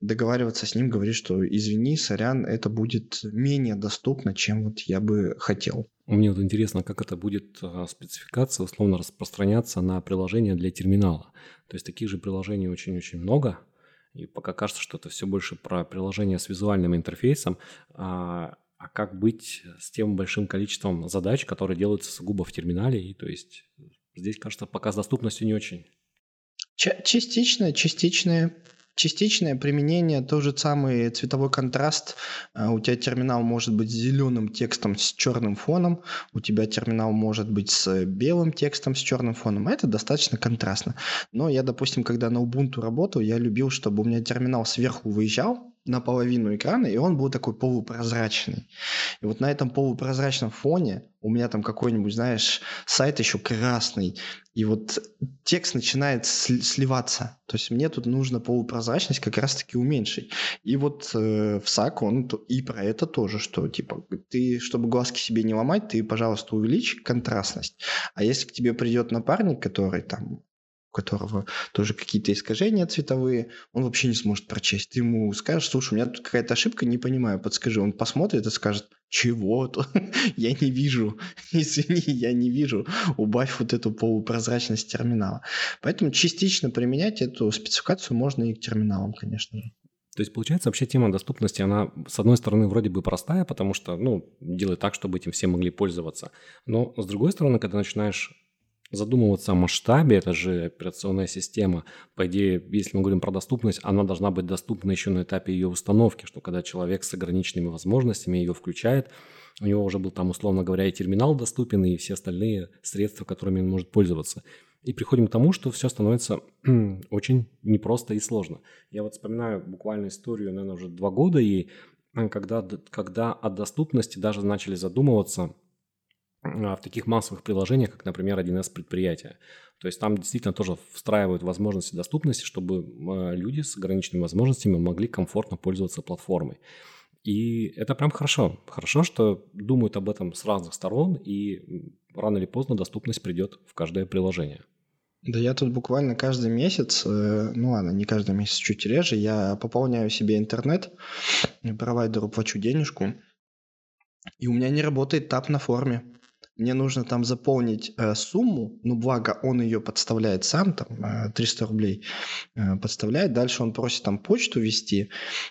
договариваться с ним, говорить, что извини, сорян, это будет менее доступно, чем вот я бы хотел. Мне вот интересно, как это будет а, спецификация условно распространяться на приложения для терминала. То есть таких же приложений очень-очень много, и пока кажется, что это все больше про приложение с визуальным интерфейсом, а, а как быть с тем большим количеством задач, которые делаются сугубо в терминале, и то есть здесь, кажется, пока с доступностью не очень. Частично, частичное Частичное применение, тот же самый цветовой контраст. А, у тебя терминал может быть с зеленым текстом с черным фоном, у тебя терминал может быть с белым текстом с черным фоном. Это достаточно контрастно. Но я, допустим, когда на Ubuntu работал, я любил, чтобы у меня терминал сверху выезжал, на половину экрана, и он был такой полупрозрачный. И вот на этом полупрозрачном фоне у меня там какой-нибудь, знаешь, сайт еще красный, и вот текст начинает сливаться. То есть мне тут нужно полупрозрачность как раз-таки уменьшить. И вот э, в SAC он и про это тоже, что типа ты, чтобы глазки себе не ломать, ты, пожалуйста, увеличь контрастность. А если к тебе придет напарник, который там которого тоже какие-то искажения цветовые, он вообще не сможет прочесть. Ты ему скажешь, слушай, у меня тут какая-то ошибка, не понимаю, подскажи. Он посмотрит и скажет, чего? я не вижу. Извини, я не вижу. Убавь вот эту полупрозрачность терминала. Поэтому частично применять эту спецификацию можно и к терминалам, конечно же. То есть, получается, вообще тема доступности, она, с одной стороны, вроде бы простая, потому что, ну, делает так, чтобы этим все могли пользоваться. Но, с другой стороны, когда начинаешь задумываться о масштабе, это же операционная система. По идее, если мы говорим про доступность, она должна быть доступна еще на этапе ее установки, что когда человек с ограниченными возможностями ее включает, у него уже был там, условно говоря, и терминал доступен, и все остальные средства, которыми он может пользоваться. И приходим к тому, что все становится очень непросто и сложно. Я вот вспоминаю буквально историю, наверное, уже два года, и когда, когда о доступности даже начали задумываться – в таких массовых приложениях, как, например, 1С предприятия. То есть там действительно тоже встраивают возможности доступности, чтобы а, люди с ограниченными возможностями могли комфортно пользоваться платформой. И это прям хорошо. Хорошо, что думают об этом с разных сторон, и рано или поздно доступность придет в каждое приложение. Да я тут буквально каждый месяц, э, ну ладно, не каждый месяц, чуть реже, я пополняю себе интернет, провайдеру плачу денежку, и у меня не работает тап на форме мне нужно там заполнить э, сумму, ну, благо он ее подставляет сам, там, э, 300 рублей э, подставляет, дальше он просит там почту ввести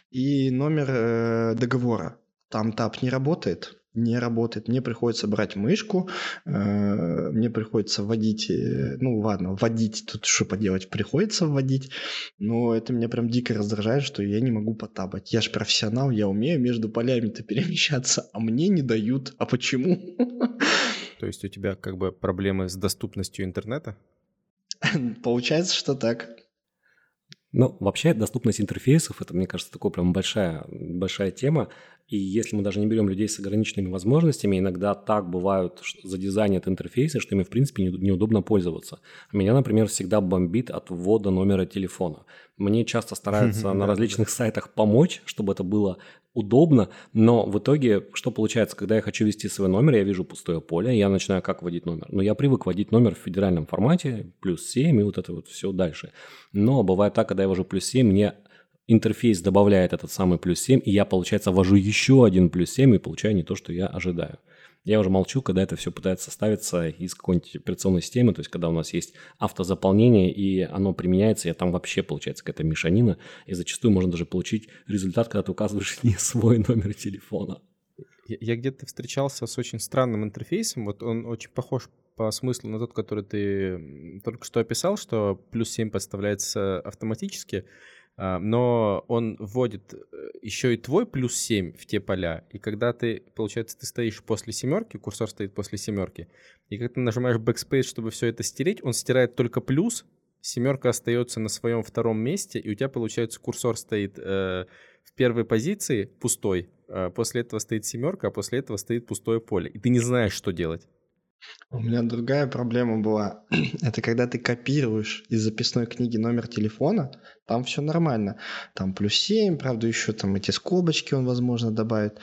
и номер э, договора. Там тап не работает, не работает. Мне приходится брать мышку, э, мне приходится вводить, э, ну ладно, вводить, тут что поделать, приходится вводить, но это меня прям дико раздражает, что я не могу потапать. Я же профессионал, я умею между полями-то перемещаться, а мне не дают. А почему? То есть у тебя как бы проблемы с доступностью интернета? Получается, что так. Ну, вообще доступность интерфейсов, это, мне кажется, такая прям большая, большая тема. И если мы даже не берем людей с ограниченными возможностями, иногда так бывают задизайнят интерфейсы, что ими, в принципе, неудобно пользоваться. Меня, например, всегда бомбит от ввода номера телефона. Мне часто стараются на различных сайтах помочь, чтобы это было удобно, но в итоге что получается, когда я хочу ввести свой номер, я вижу пустое поле, я начинаю как вводить номер. Но я привык вводить номер в федеральном формате, плюс 7 и вот это вот все дальше. Но бывает так, когда я ввожу плюс 7, мне интерфейс добавляет этот самый плюс 7, и я, получается, ввожу еще один плюс 7 и получаю не то, что я ожидаю. Я уже молчу, когда это все пытается составиться из какой-нибудь операционной системы, то есть когда у нас есть автозаполнение, и оно применяется, и там вообще получается какая-то мешанина, и зачастую можно даже получить результат, когда ты указываешь не свой номер телефона. Я, я где-то встречался с очень странным интерфейсом, вот он очень похож по смыслу на тот, который ты только что описал, что плюс 7 подставляется автоматически, но он вводит э, еще и твой плюс 7 в те поля, и когда ты, получается, ты стоишь после семерки, курсор стоит после семерки, и когда ты нажимаешь backspace, чтобы все это стереть, он стирает только плюс, семерка остается на своем втором месте, и у тебя, получается, курсор стоит э, в первой позиции пустой, э, после этого стоит семерка, а после этого стоит пустое поле, и ты не знаешь, что делать. У меня другая проблема была. Это когда ты копируешь из записной книги номер телефона, там все нормально. Там плюс 7, правда, еще там эти скобочки он, возможно, добавит.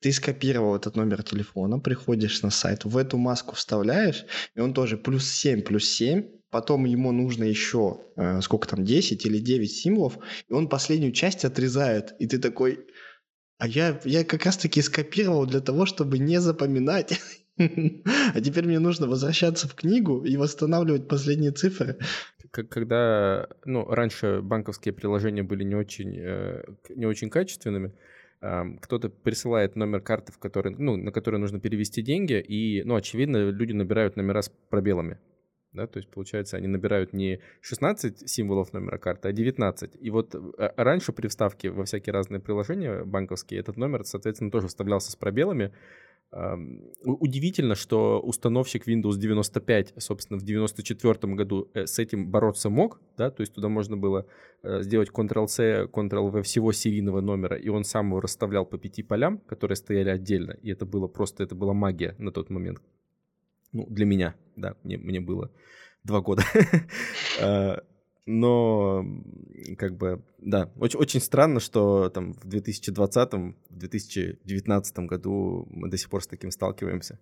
Ты скопировал этот номер телефона, приходишь на сайт, в эту маску вставляешь, и он тоже плюс 7, плюс 7, потом ему нужно еще, э, сколько там, 10 или 9 символов, и он последнюю часть отрезает, и ты такой, а я, я как раз-таки скопировал для того, чтобы не запоминать. А теперь мне нужно возвращаться в книгу и восстанавливать последние цифры. Когда, ну, раньше банковские приложения были не очень, э, не очень качественными, кто-то присылает номер карты, в который, ну, на который нужно перевести деньги, и, ну, очевидно, люди набирают номера с пробелами. Да, то есть, получается, они набирают не 16 символов номера карты, а 19. И вот а, раньше при вставке во всякие разные приложения банковские этот номер, соответственно, тоже вставлялся с пробелами, Удивительно, что установщик Windows 95, собственно, в 94 году э, с этим бороться мог, да, то есть туда можно было э, сделать Ctrl-C, Ctrl-V всего серийного номера, и он сам его расставлял по пяти полям, которые стояли отдельно, и это было просто, это была магия на тот момент. Ну, для меня, да, мне, мне было два года. А, но как бы, да, очень, очень странно, что там в 2020, в 2019 году мы до сих пор с таким сталкиваемся.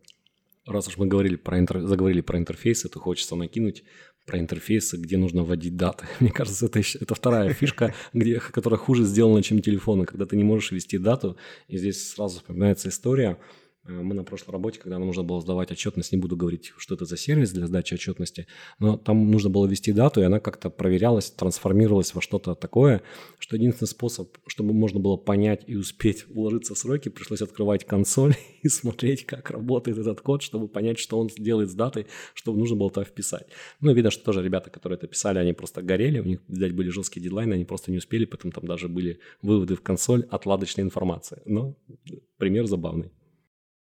Раз уж мы говорили про интер... заговорили про интерфейсы, то хочется накинуть про интерфейсы, где нужно вводить даты. Мне кажется, это, это вторая фишка, где, которая хуже сделана, чем телефоны, когда ты не можешь ввести дату. И здесь сразу вспоминается история – мы на прошлой работе, когда нам нужно было сдавать отчетность, не буду говорить, что это за сервис для сдачи отчетности, но там нужно было ввести дату, и она как-то проверялась, трансформировалась во что-то такое, что единственный способ, чтобы можно было понять и успеть уложиться в сроки, пришлось открывать консоль и смотреть, как работает этот код, чтобы понять, что он делает с датой, чтобы нужно было туда вписать. Ну, видно, что тоже ребята, которые это писали, они просто горели, у них, видать, были жесткие дедлайны, они просто не успели, поэтому там даже были выводы в консоль отладочной информации. Но пример забавный.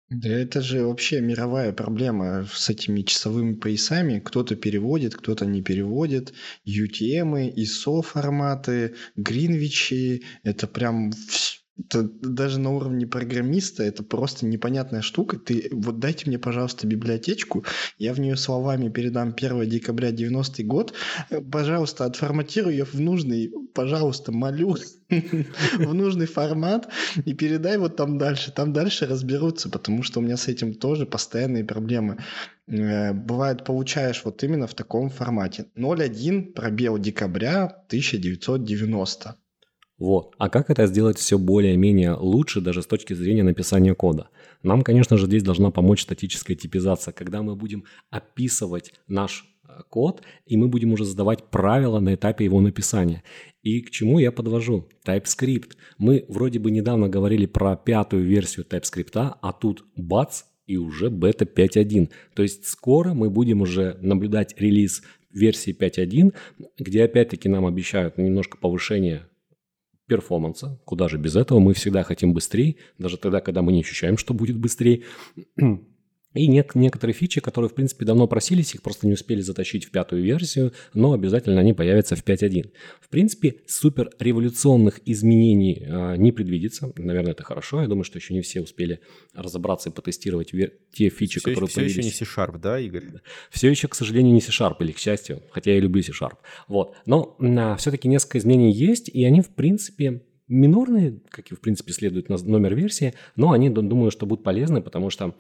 Да это же вообще мировая проблема с этими часовыми поясами. Кто-то переводит, кто-то не переводит. UTM, ISO форматы, Гринвичи. Это прям это даже на уровне программиста это просто непонятная штука. Ты вот дайте мне, пожалуйста, библиотечку, я в нее словами передам 1 декабря 90 год. Пожалуйста, отформатируй ее в нужный, пожалуйста, молю, в нужный формат и передай вот там дальше. Там дальше разберутся, потому что у меня с этим тоже постоянные проблемы. Э, бывает, получаешь вот именно в таком формате. 01 пробел декабря 1990. Вот. А как это сделать все более-менее лучше даже с точки зрения написания кода? Нам, конечно же, здесь должна помочь статическая типизация, когда мы будем описывать наш э, код, и мы будем уже задавать правила на этапе его написания. И к чему я подвожу? TypeScript. Мы вроде бы недавно говорили про пятую версию TypeScript, а тут бац, и уже бета 5.1. То есть скоро мы будем уже наблюдать релиз версии 5.1, где опять-таки нам обещают немножко повышение перформанса. Куда же без этого? Мы всегда хотим быстрее, даже тогда, когда мы не ощущаем, что будет быстрее. И нек- некоторые фичи, которые, в принципе, давно просились, их просто не успели затащить в пятую версию, но обязательно они появятся в 5.1. В принципе, супер революционных изменений э, не предвидится. Наверное, это хорошо. Я думаю, что еще не все успели разобраться и потестировать вер- те фичи, все, которые все появились. еще не C-Sharp, да, Игорь? Все еще, к сожалению, не C-Sharp, или к счастью, хотя я люблю C-Sharp. Вот. Но э, все-таки несколько изменений есть, и они, в принципе, минорные, как и, в принципе, следует номер версии, но они, думаю, что будут полезны, потому что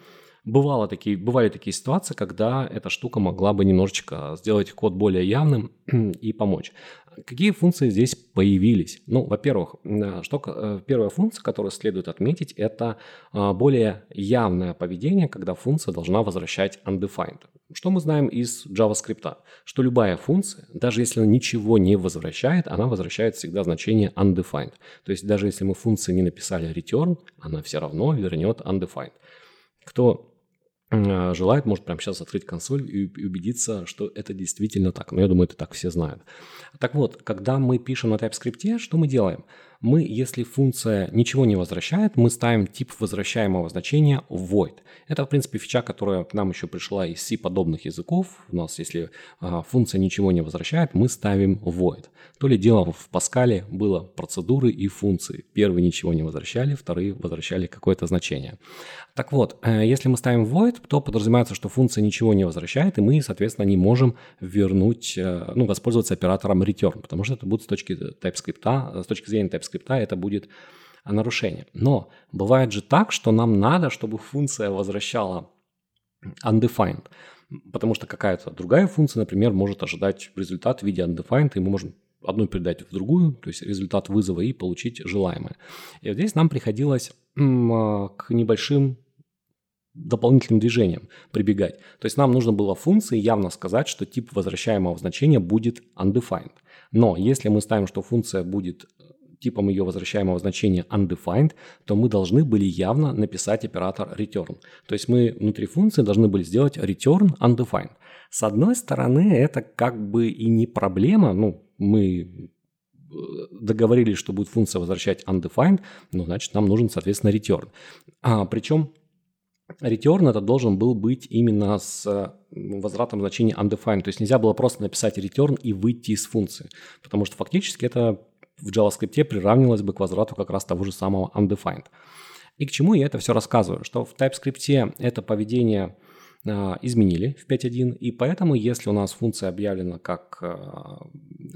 Бывало такие, бывали такие ситуации, когда эта штука могла бы немножечко сделать код более явным и помочь. Какие функции здесь появились? Ну, во-первых, э, что, э, первая функция, которую следует отметить, это э, более явное поведение, когда функция должна возвращать undefined. Что мы знаем из JavaScript? Что любая функция, даже если она ничего не возвращает, она возвращает всегда значение undefined. То есть даже если мы функции не написали return, она все равно вернет undefined. Кто желает, может прямо сейчас открыть консоль и убедиться, что это действительно так. Но я думаю, это так все знают. Так вот, когда мы пишем на TypeScript, что мы делаем? мы, если функция ничего не возвращает, мы ставим тип возвращаемого значения void. Это, в принципе, фича, которая к нам еще пришла из C-подобных языков. У нас, если а, функция ничего не возвращает, мы ставим void. То ли дело в Паскале было процедуры и функции. Первые ничего не возвращали, вторые возвращали какое-то значение. Так вот, э, если мы ставим void, то подразумевается, что функция ничего не возвращает, и мы, соответственно, не можем вернуть, э, ну, воспользоваться оператором return, потому что это будет с точки TypeScript, с точки зрения TypeScript, это будет нарушение. Но бывает же так, что нам надо, чтобы функция возвращала undefined, потому что какая-то другая функция, например, может ожидать результат в виде undefined, и мы можем одну передать в другую, то есть результат вызова и получить желаемое. И вот здесь нам приходилось к небольшим дополнительным движением прибегать. То есть нам нужно было функции явно сказать, что тип возвращаемого значения будет undefined. Но если мы ставим, что функция будет э, типом ее возвращаемого значения undefined, то мы должны были явно написать оператор return. То есть мы внутри функции должны были сделать return undefined. С одной стороны, это как бы и не проблема, ну, мы э, договорились, что будет функция возвращать undefined, ну, значит, нам нужен, соответственно, return. А, причем Return это должен был быть именно с возвратом значения undefined. То есть нельзя было просто написать return и выйти из функции. Потому что фактически это в JavaScript приравнивалось бы к возврату как раз того же самого undefined. И к чему я это все рассказываю? Что в TypeScript это поведение а, изменили в 5.1, и поэтому, если у нас функция объявлена как, а,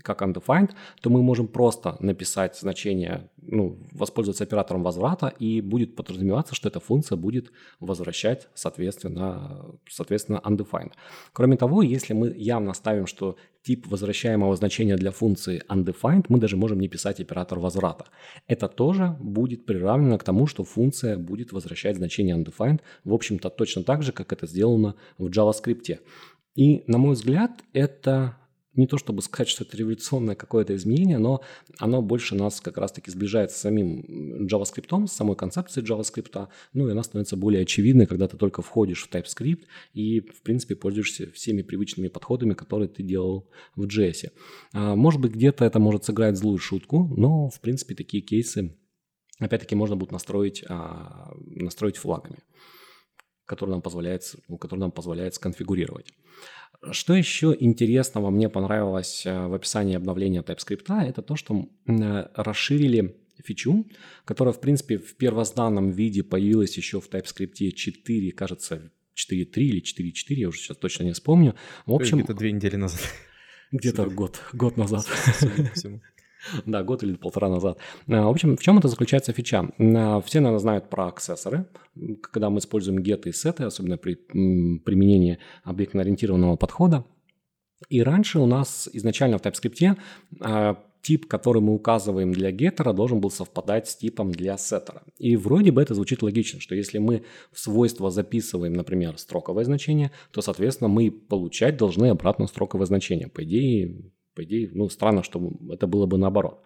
как undefined, то мы можем просто написать значение, ну, воспользоваться оператором возврата, и будет подразумеваться, что эта функция будет возвращать, соответственно, соответственно undefined. Кроме того, если мы явно ставим, что тип возвращаемого значения для функции undefined, мы даже можем не писать оператор возврата. Это тоже будет приравнено к тому, что функция будет возвращать значение undefined, в общем-то, точно так же, как это сделано в JavaScript. И, на мой взгляд, это не то чтобы сказать, что это революционное какое-то изменение, но оно больше нас как раз-таки сближает с самим JavaScript, с самой концепцией JavaScript, ну и она становится более очевидной, когда ты только входишь в TypeScript и, в принципе, пользуешься всеми привычными подходами, которые ты делал в JS. А, может быть, где-то это может сыграть злую шутку, но, в принципе, такие кейсы, опять-таки, можно будет настроить, а, настроить флагами который нам позволяет, который нам позволяет сконфигурировать. Что еще интересного мне понравилось э, в описании обновления TypeScript, это то, что э, расширили фичу, которая, в принципе, в первозданном виде появилась еще в TypeScript 4, кажется, 4.3 или 4.4, я уже сейчас точно не вспомню. В общем, где-то две недели назад. Где-то год, год назад. Да, год или полтора назад. А, в общем, в чем это заключается фича? А, все, наверное, знают про аксессоры. Когда мы используем геты и сеты, особенно при применении объектно-ориентированного подхода. И раньше у нас изначально в TypeScript а, тип, который мы указываем для геттера, должен был совпадать с типом для сеттера. И вроде бы это звучит логично, что если мы в свойства записываем, например, строковое значение, то, соответственно, мы получать должны обратно строковое значение. По идее, по идее, ну, странно, что это было бы наоборот.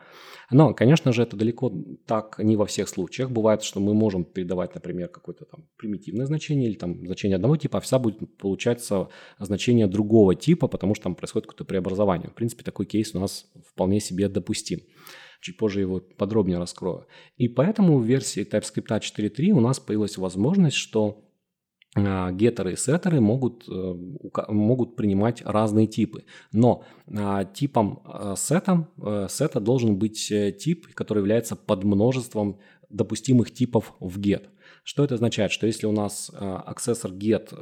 Но, конечно же, это далеко так не во всех случаях. Бывает, что мы можем передавать, например, какое-то там примитивное значение или там значение одного типа, а всегда будет получаться значение другого типа, потому что там происходит какое-то преобразование. В принципе, такой кейс у нас вполне себе допустим. Чуть позже его подробнее раскрою. И поэтому в версии TypeScript 4.3 у нас появилась возможность, что геттеры и сеттеры могут, э, могут принимать разные типы. Но а, типом э, сетом, э, сета должен быть тип, который является подмножеством допустимых типов в get. Что это означает? Что если у нас аксессор get,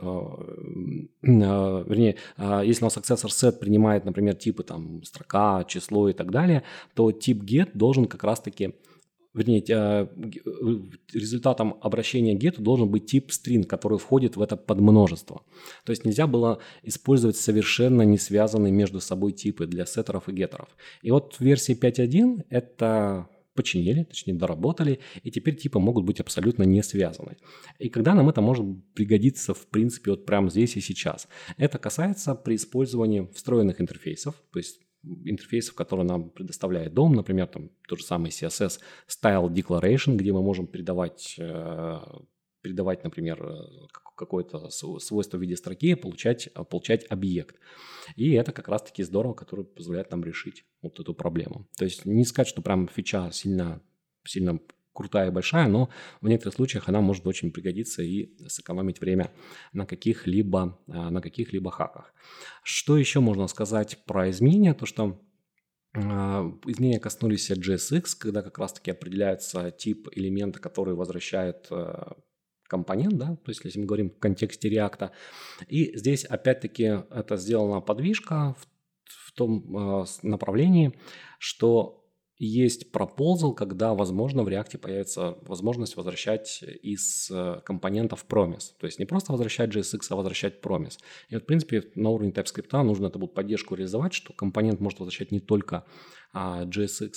вернее, если у нас аксессор set принимает, например, типы там строка, число и так далее, то тип get должен как раз-таки вернее, э, результатом обращения get должен быть тип string, который входит в это подмножество. То есть нельзя было использовать совершенно не связанные между собой типы для сеттеров и геттеров. И вот в версии 5.1 это починили, точнее доработали, и теперь типы могут быть абсолютно не связаны. И когда нам это может пригодиться, в принципе, вот прямо здесь и сейчас? Это касается при использовании встроенных интерфейсов, то есть интерфейсов, которые нам предоставляет дом, например, там тот же самый CSS Style Declaration, где мы можем передавать э, передавать, например, э, какое-то свойство в виде строки, получать, получать объект. И это как раз-таки здорово, который позволяет нам решить вот эту проблему. То есть не сказать, что прям фича сильно, сильно крутая и большая, но в некоторых случаях она может очень пригодиться и сэкономить время на каких-либо, а, на каких-либо хаках. Что еще можно сказать про изменения? То, что а, Изменения коснулись JSX, когда как раз-таки определяется тип элемента, который возвращает э, компонент, да, то есть если мы говорим в контексте React. И здесь опять-таки это сделана подвижка в, в том э, направлении, что есть proposal, когда, возможно, в React появится возможность возвращать из э, компонентов promise. То есть не просто возвращать JSX, а возвращать promise. И вот, в принципе, на уровне TypeScript нужно это будет поддержку реализовать, что компонент может возвращать не только а, JSX,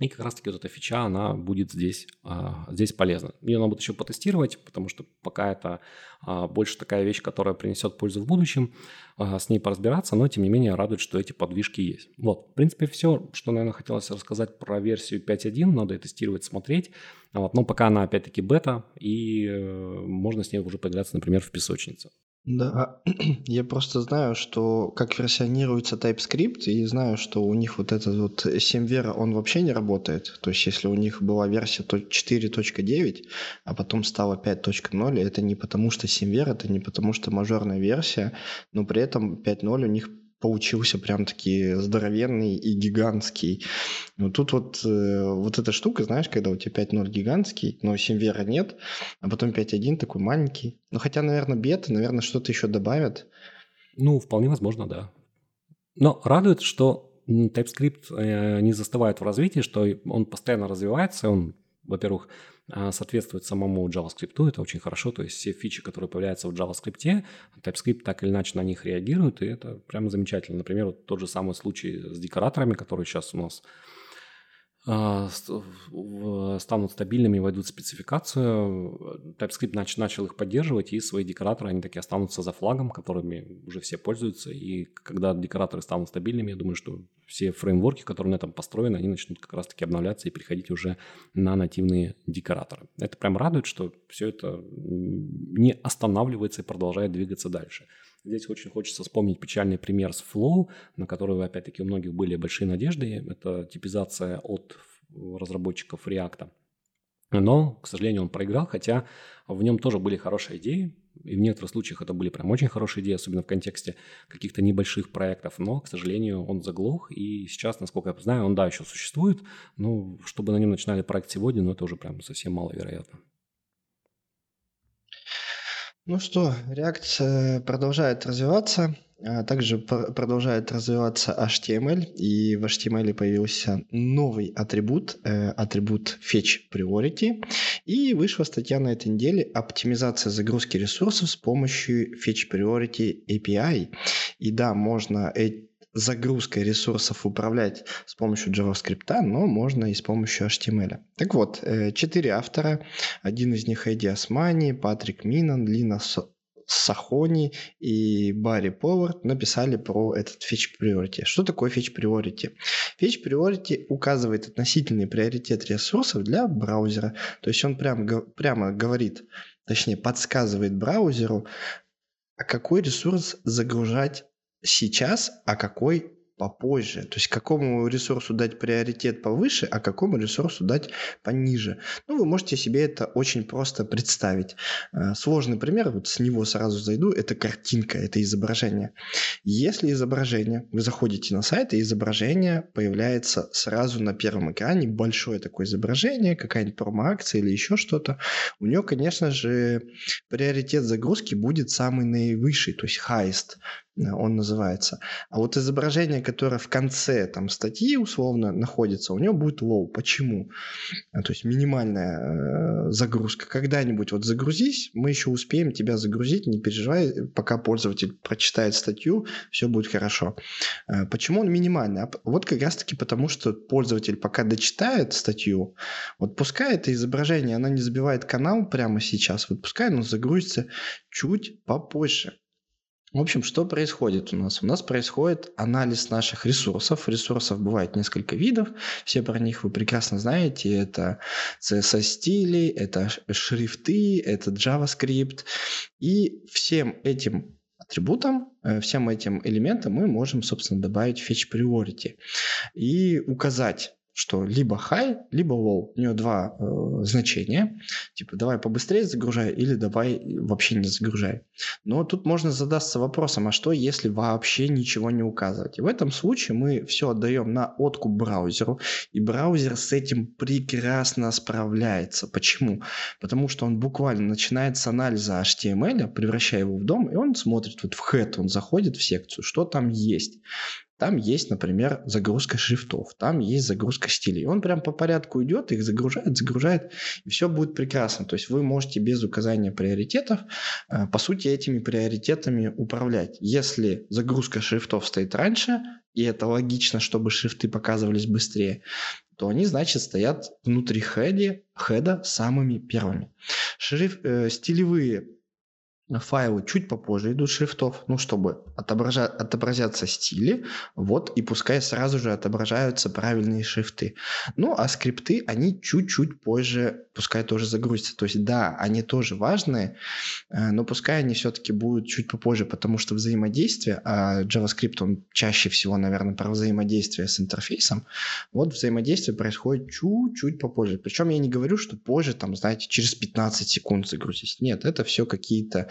и как раз-таки вот эта фича, она будет здесь, а, здесь полезна. Ее надо будет еще потестировать, потому что пока это а, больше такая вещь, которая принесет пользу в будущем, а, с ней поразбираться, но тем не менее радует, что эти подвижки есть. Вот, в принципе, все, что, наверное, хотелось рассказать про версию 5.1, надо ее тестировать, смотреть. Вот, но пока она опять-таки бета, и э, можно с ней уже поиграться, например, в песочнице. Да, я просто знаю, что как версионируется TypeScript, и знаю, что у них вот этот вот 7 вера, он вообще не работает. То есть, если у них была версия 4.9, а потом стала 5.0, это не потому, что 7 вера, это не потому, что мажорная версия, но при этом 5.0 у них получился прям таки здоровенный и гигантский. Но тут вот, э, вот эта штука, знаешь, когда у тебя 5.0 гигантский, но 7 вера нет, а потом 5.1 такой маленький. Ну, хотя, наверное, бета, наверное, что-то еще добавят. Ну, вполне возможно, да. Но радует, что TypeScript э, не застывает в развитии, что он постоянно развивается, он, во-первых, соответствует самому JavaScript, это очень хорошо, то есть все фичи, которые появляются в JavaScript, TypeScript так или иначе на них реагирует, и это прямо замечательно. Например, вот тот же самый случай с декораторами, который сейчас у нас а, станут стабильными войдут в спецификацию. TypeScript нач- начал их поддерживать, и свои декораторы, они такие останутся за флагом, которыми уже все пользуются. И когда декораторы станут стабильными, я думаю, что все фреймворки, которые на этом построены, они начнут как раз-таки обновляться и переходить уже на нативные декораторы. Это прям радует, что все это не останавливается и продолжает двигаться дальше. Здесь очень хочется вспомнить печальный пример с Flow, на который, опять-таки, у многих были большие надежды. Это типизация от разработчиков React. Но, к сожалению, он проиграл, хотя в нем тоже были хорошие идеи. И в некоторых случаях это были прям очень хорошие идеи, особенно в контексте каких-то небольших проектов. Но, к сожалению, он заглох. И сейчас, насколько я знаю, он, да, еще существует. Но чтобы на нем начинали проект сегодня, ну, это уже прям совсем маловероятно. Ну что, React продолжает развиваться, а также продолжает развиваться HTML, и в HTML появился новый атрибут, э, атрибут Fetch Priority, и вышла статья на этой неделе «Оптимизация загрузки ресурсов с помощью Fetch Priority API». И да, можно загрузкой ресурсов управлять с помощью JavaScript, но можно и с помощью HTML. Так вот, э, четыре автора. Один из них Эдди Османи, Патрик Минан, Лина Сахони и Барри Повард написали про этот Priority. Что такое? Fetch Priority указывает относительный приоритет ресурсов для браузера. То есть он прямо, прямо говорит, точнее подсказывает браузеру, а какой ресурс загружать сейчас, а какой попозже. То есть какому ресурсу дать приоритет повыше, а какому ресурсу дать пониже. Ну, вы можете себе это очень просто представить. Э, сложный пример, вот с него сразу зайду, это картинка, это изображение. Если изображение, вы заходите на сайт, и изображение появляется сразу на первом экране, большое такое изображение, какая-нибудь промо-акция или еще что-то, у него, конечно же, приоритет загрузки будет самый наивысший, то есть highest он называется. А вот изображение, которое в конце там статьи условно находится, у него будет low. Почему? А, то есть минимальная э, загрузка. Когда-нибудь вот загрузись, мы еще успеем тебя загрузить, не переживай, пока пользователь прочитает статью, все будет хорошо. Э, почему он минимальный? А вот как раз-таки потому, что пользователь пока дочитает статью, вот пускай это изображение, оно не забивает канал прямо сейчас, вот пускай оно загрузится чуть попозже. В общем, что происходит у нас? У нас происходит анализ наших ресурсов. Ресурсов бывает несколько видов. Все про них вы прекрасно знаете. Это CSS-стили, это шрифты, это JavaScript. И всем этим атрибутам, э, всем этим элементам мы можем, собственно, добавить fetch priority и указать что либо high, либо low. У нее два э, значения. Типа давай побыстрее загружай или давай вообще не загружай. Но тут можно задаться вопросом, а что если вообще ничего не указывать? И в этом случае мы все отдаем на откуп браузеру, и браузер с этим прекрасно справляется. Почему? Потому что он буквально начинает с анализа HTML, превращая его в дом, и он смотрит вот в head, он заходит в секцию, что там есть. Там есть, например, загрузка шрифтов, там есть загрузка стилей. Он прям по порядку идет, их загружает, загружает, и все будет прекрасно. То есть вы можете без указания приоритетов, э, по сути, этими приоритетами управлять. Если загрузка шрифтов стоит раньше, и это логично, чтобы шрифты показывались быстрее, то они, значит, стоят внутри хеди, хеда самыми первыми. Шриф, э, стилевые файлы чуть попозже идут шрифтов, ну, чтобы отобража- отобразятся стили, вот, и пускай сразу же отображаются правильные шрифты. Ну, а скрипты, они чуть-чуть позже, пускай тоже загрузятся. То есть, да, они тоже важные, э, но пускай они все-таки будут чуть попозже, потому что взаимодействие, а JavaScript, он чаще всего, наверное, про взаимодействие с интерфейсом, вот взаимодействие происходит чуть-чуть попозже. Причем я не говорю, что позже, там, знаете, через 15 секунд загрузить. Нет, это все какие-то Э,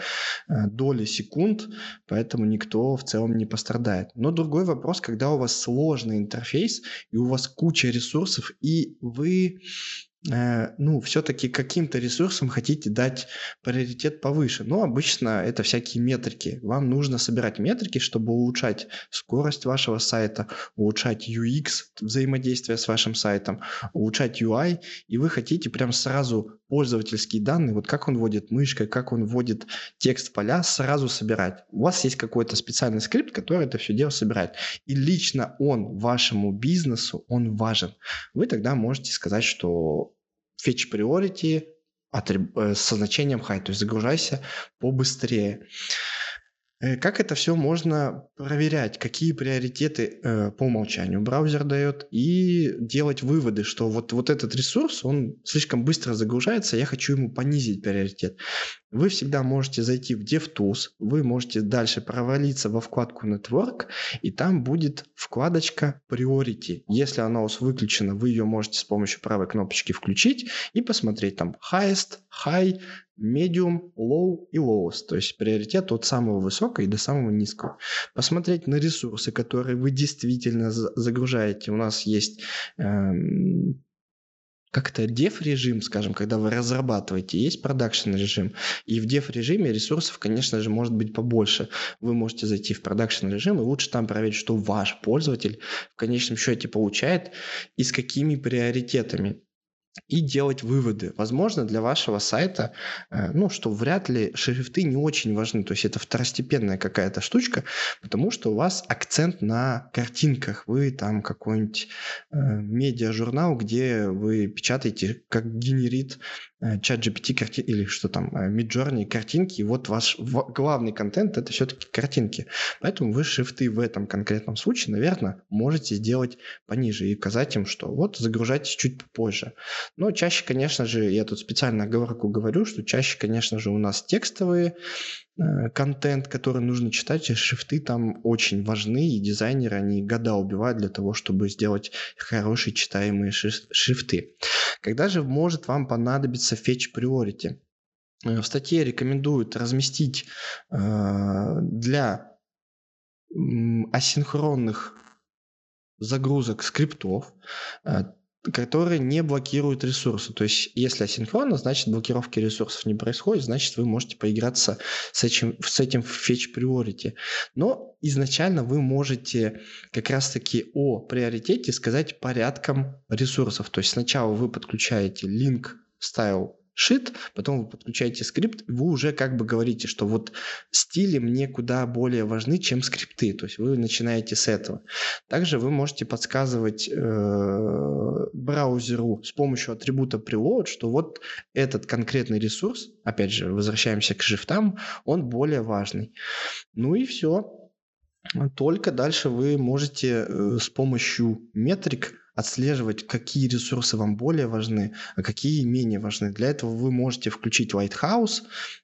доли секунд, поэтому никто в целом не пострадает. Но другой вопрос, когда у вас сложный интерфейс, и у вас куча ресурсов, и вы Э, ну, все-таки каким-то ресурсам хотите дать приоритет повыше. Но обычно это всякие метрики. Вам нужно собирать метрики, чтобы улучшать скорость вашего сайта, улучшать UX взаимодействия с вашим сайтом, улучшать UI, и вы хотите прям сразу пользовательские данные, вот как он вводит мышкой, как он вводит текст в поля, сразу собирать. У вас есть какой-то специальный скрипт, который это все дело собирает. И лично он вашему бизнесу, он важен. Вы тогда можете сказать, что fetch priority э, со значением high, то есть загружайся побыстрее. Э, как это все можно проверять? Какие приоритеты э, по умолчанию браузер дает? И делать выводы, что вот, вот этот ресурс, он слишком быстро загружается, я хочу ему понизить приоритет. Вы всегда можете зайти в DevTools, вы можете дальше провалиться во вкладку Network, и там будет вкладочка Priority. Если она у вас выключена, вы ее можете с помощью правой кнопочки включить и посмотреть там Highest, High, Medium, Low и Lowest. То есть приоритет от самого высокого и до самого низкого. Посмотреть на ресурсы, которые вы действительно загружаете. У нас есть эм, как-то деф-режим, скажем, когда вы разрабатываете, есть продакшн режим, и в деф-режиме ресурсов, конечно же, может быть побольше. Вы можете зайти в продакшн режим, и лучше там проверить, что ваш пользователь в конечном счете получает и с какими приоритетами и делать выводы. Возможно, для вашего сайта, э, ну, что вряд ли шрифты не очень важны, то есть это второстепенная какая-то штучка, потому что у вас акцент на картинках, вы там какой-нибудь э, медиа-журнал, где вы печатаете, как генерит чат GPT карти... или что там, Midjourney э, картинки, и вот ваш главный контент это все-таки картинки. Поэтому вы шрифты в этом конкретном случае, наверное, можете сделать пониже и указать им, что вот загружайтесь чуть попозже. Но чаще, конечно же, я тут специально оговорку говорю, что чаще, конечно же, у нас текстовые Э, контент, который нужно читать, шрифты там очень важны, и дизайнеры, они года убивают для того, чтобы сделать хорошие читаемые шрифты. Когда же может вам понадобиться fetch priority? Э, в статье рекомендуют разместить э, для асинхронных загрузок скриптов которые не блокируют ресурсы. То есть, если асинхронно, значит блокировки ресурсов не происходит, значит вы можете поиграться с этим, с этим fetch priority. Но изначально вы можете как раз-таки о приоритете сказать порядком ресурсов. То есть сначала вы подключаете link style шит, потом вы подключаете скрипт, вы уже как бы говорите, что вот стили мне куда более важны, чем скрипты. То есть вы начинаете с этого. Также вы можете подсказывать э, браузеру с помощью атрибута preload, что вот этот конкретный ресурс, опять же, возвращаемся к шрифтам, он более важный. Ну и все. Только дальше вы можете э, с помощью метрик отслеживать, какие ресурсы вам более важны, а какие менее важны. Для этого вы можете включить Lighthouse,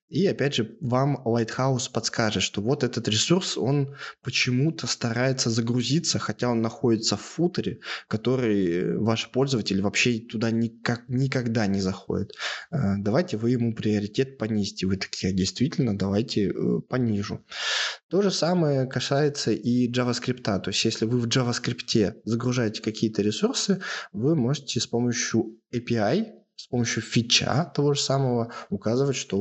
и опять же, вам Lighthouse подскажет, что вот этот ресурс, он почему-то старается загрузиться, хотя он находится в футере, который ваш пользователь вообще туда никак, никогда не заходит. Э, давайте вы ему приоритет понизите. Вы такие, «А, действительно, давайте э, понижу. То же самое касается и JavaScript. То есть, если вы в JavaScript загружаете какие-то ресурсы, вы можете с помощью API с помощью фича того же самого указывать, что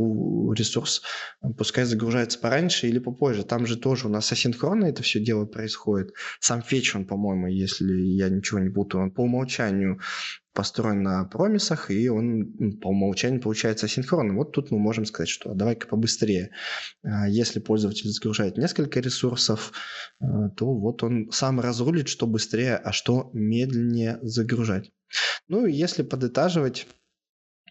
ресурс э, пускай загружается пораньше или попозже. Там же тоже у нас асинхронно это все дело происходит. Сам фетч, он, по-моему, если я ничего не путаю, он по умолчанию построен на промисах, и он по умолчанию получается асинхронным. Вот тут мы можем сказать, что давай-ка побыстрее. А если пользователь загружает несколько ресурсов, э, то вот он сам разрулит, что быстрее, а что медленнее загружать. Ну и если подытаживать,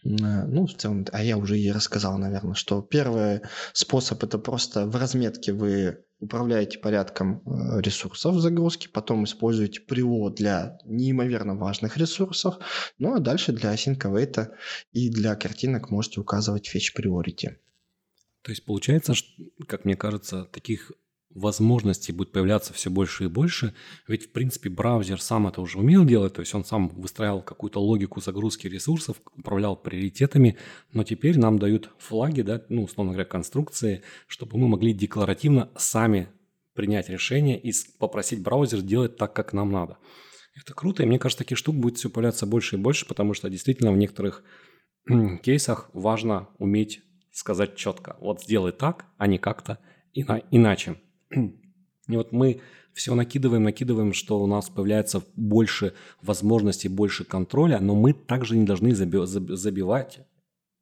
ну, в целом, а я уже и рассказал, наверное, что первый способ это просто в разметке вы управляете порядком э, ресурсов загрузки, потом используете привод для неимоверно важных ресурсов, ну а дальше для async и для картинок можете указывать fetch priority. То есть получается, как мне кажется, таких возможностей будет появляться все больше и больше. Ведь, в принципе, браузер сам это уже умел делать, то есть он сам выстраивал какую-то логику загрузки ресурсов, управлял приоритетами, но теперь нам дают флаги, да, ну, условно говоря, конструкции, чтобы мы могли декларативно сами принять решение и попросить браузер делать так, как нам надо. Это круто, и мне кажется, таких штук будет все появляться больше и больше, потому что действительно в некоторых кейсах важно уметь сказать четко, вот сделай так, а не как-то иначе. И вот мы все накидываем, накидываем, что у нас появляется больше возможностей, больше контроля, но мы также не должны забивать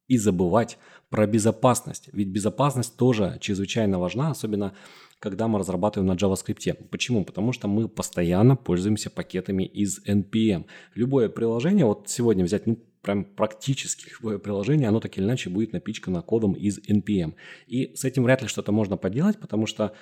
и забывать про безопасность. Ведь безопасность тоже чрезвычайно важна, особенно когда мы разрабатываем на JavaScript. Почему? Потому что мы постоянно пользуемся пакетами из NPM. Любое приложение, вот сегодня взять, ну, прям практически любое приложение, оно так или иначе будет напичкано кодом из NPM. И с этим вряд ли что-то можно поделать, потому что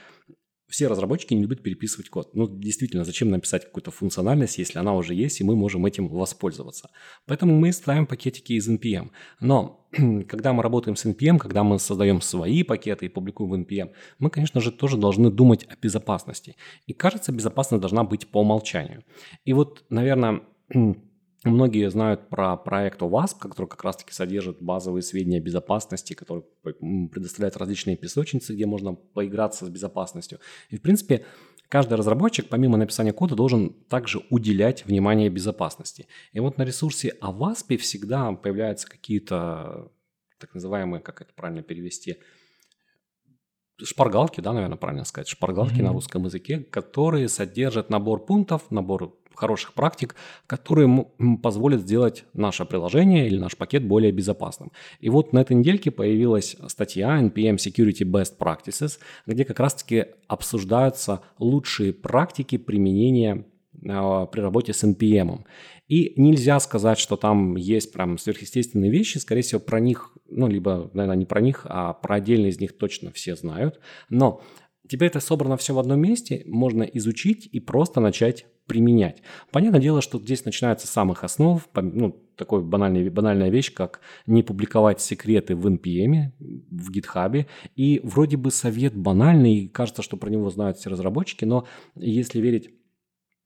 все разработчики не любят переписывать код. Ну, действительно, зачем написать какую-то функциональность, если она уже есть, и мы можем этим воспользоваться. Поэтому мы ставим пакетики из NPM. Но когда мы работаем с NPM, когда мы создаем свои пакеты и публикуем в NPM, мы, конечно же, тоже должны думать о безопасности. И кажется, безопасность должна быть по умолчанию. И вот, наверное, Многие знают про проект OWASP, который как раз-таки содержит базовые сведения о безопасности, который предоставляет различные песочницы, где можно поиграться с безопасностью. И, в принципе, каждый разработчик, помимо написания кода, должен также уделять внимание безопасности. И вот на ресурсе OWASP всегда появляются какие-то так называемые, как это правильно перевести, шпаргалки, да, наверное, правильно сказать, шпаргалки mm-hmm. на русском языке, которые содержат набор пунктов, набор хороших практик, которые позволят сделать наше приложение или наш пакет более безопасным. И вот на этой недельке появилась статья NPM Security Best Practices, где как раз-таки обсуждаются лучшие практики применения а, при работе с NPM. И нельзя сказать, что там есть прям сверхъестественные вещи, скорее всего, про них, ну, либо, наверное, не про них, а про отдельные из них точно все знают. Но теперь это собрано все в одном месте, можно изучить и просто начать применять. Понятное дело, что здесь начинается с самых основ, ну, такой банальная, банальная вещь, как не публиковать секреты в NPM, в GitHub. И вроде бы совет банальный, кажется, что про него знают все разработчики, но если верить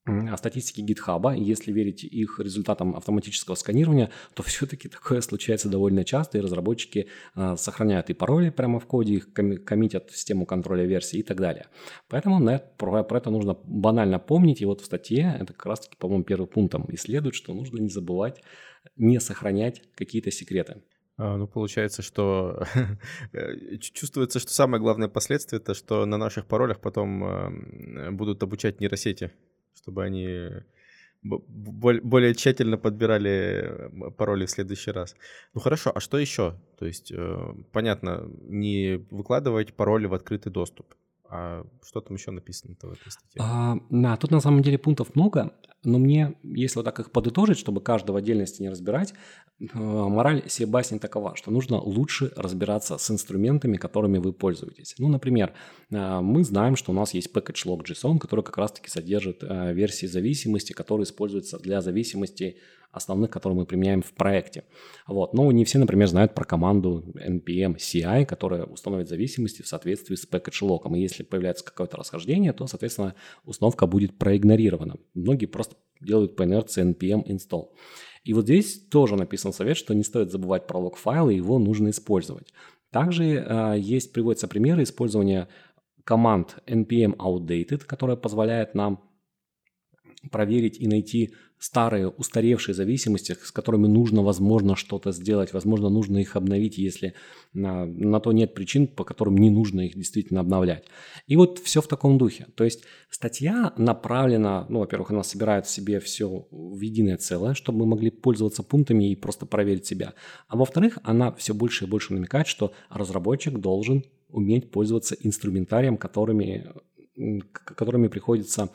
о статистике GitHub, если верить их результатам автоматического сканирования, то все-таки такое случается довольно часто, и разработчики э, сохраняют и пароли прямо в коде, их коммитят в систему контроля версий и так далее. Поэтому на это, про, про это нужно банально помнить, и вот в статье это как раз-таки, по-моему, первым пунктом исследует, что нужно не забывать не сохранять какие-то секреты. А, ну, получается, что э, чувствуется, что самое главное последствие это, что на наших паролях потом э, будут обучать нейросети чтобы они более тщательно подбирали пароли в следующий раз. Ну хорошо, а что еще? То есть, э, понятно, не выкладывать пароли в открытый доступ. А что там еще написано-то в этой статье? А, да, тут на самом деле пунктов много, но мне, если вот так их подытожить, чтобы каждого отдельности не разбирать, э, мораль всей басни такова, что нужно лучше разбираться с инструментами, которыми вы пользуетесь. Ну, например, э, мы знаем, что у нас есть package log JSON, который как раз-таки содержит э, версии зависимости, которые используются для зависимости основных, которые мы применяем в проекте. Вот. Но не все, например, знают про команду npm CI, которая установит зависимости в соответствии с package log. И если появляется какое-то расхождение, то, соответственно, установка будет проигнорирована. Многие просто делают по инерции npm install. И вот здесь тоже написан совет, что не стоит забывать про лог-файлы, его нужно использовать. Также э, есть, приводятся примеры использования команд npm outdated, которая позволяет нам проверить и найти старые, устаревшие зависимости, с которыми нужно, возможно, что-то сделать, возможно, нужно их обновить, если на, на то нет причин, по которым не нужно их действительно обновлять. И вот все в таком духе. То есть статья направлена, ну, во-первых, она собирает в себе все в единое целое, чтобы мы могли пользоваться пунктами и просто проверить себя. А во-вторых, она все больше и больше намекает, что разработчик должен уметь пользоваться инструментарием, которыми, которыми приходится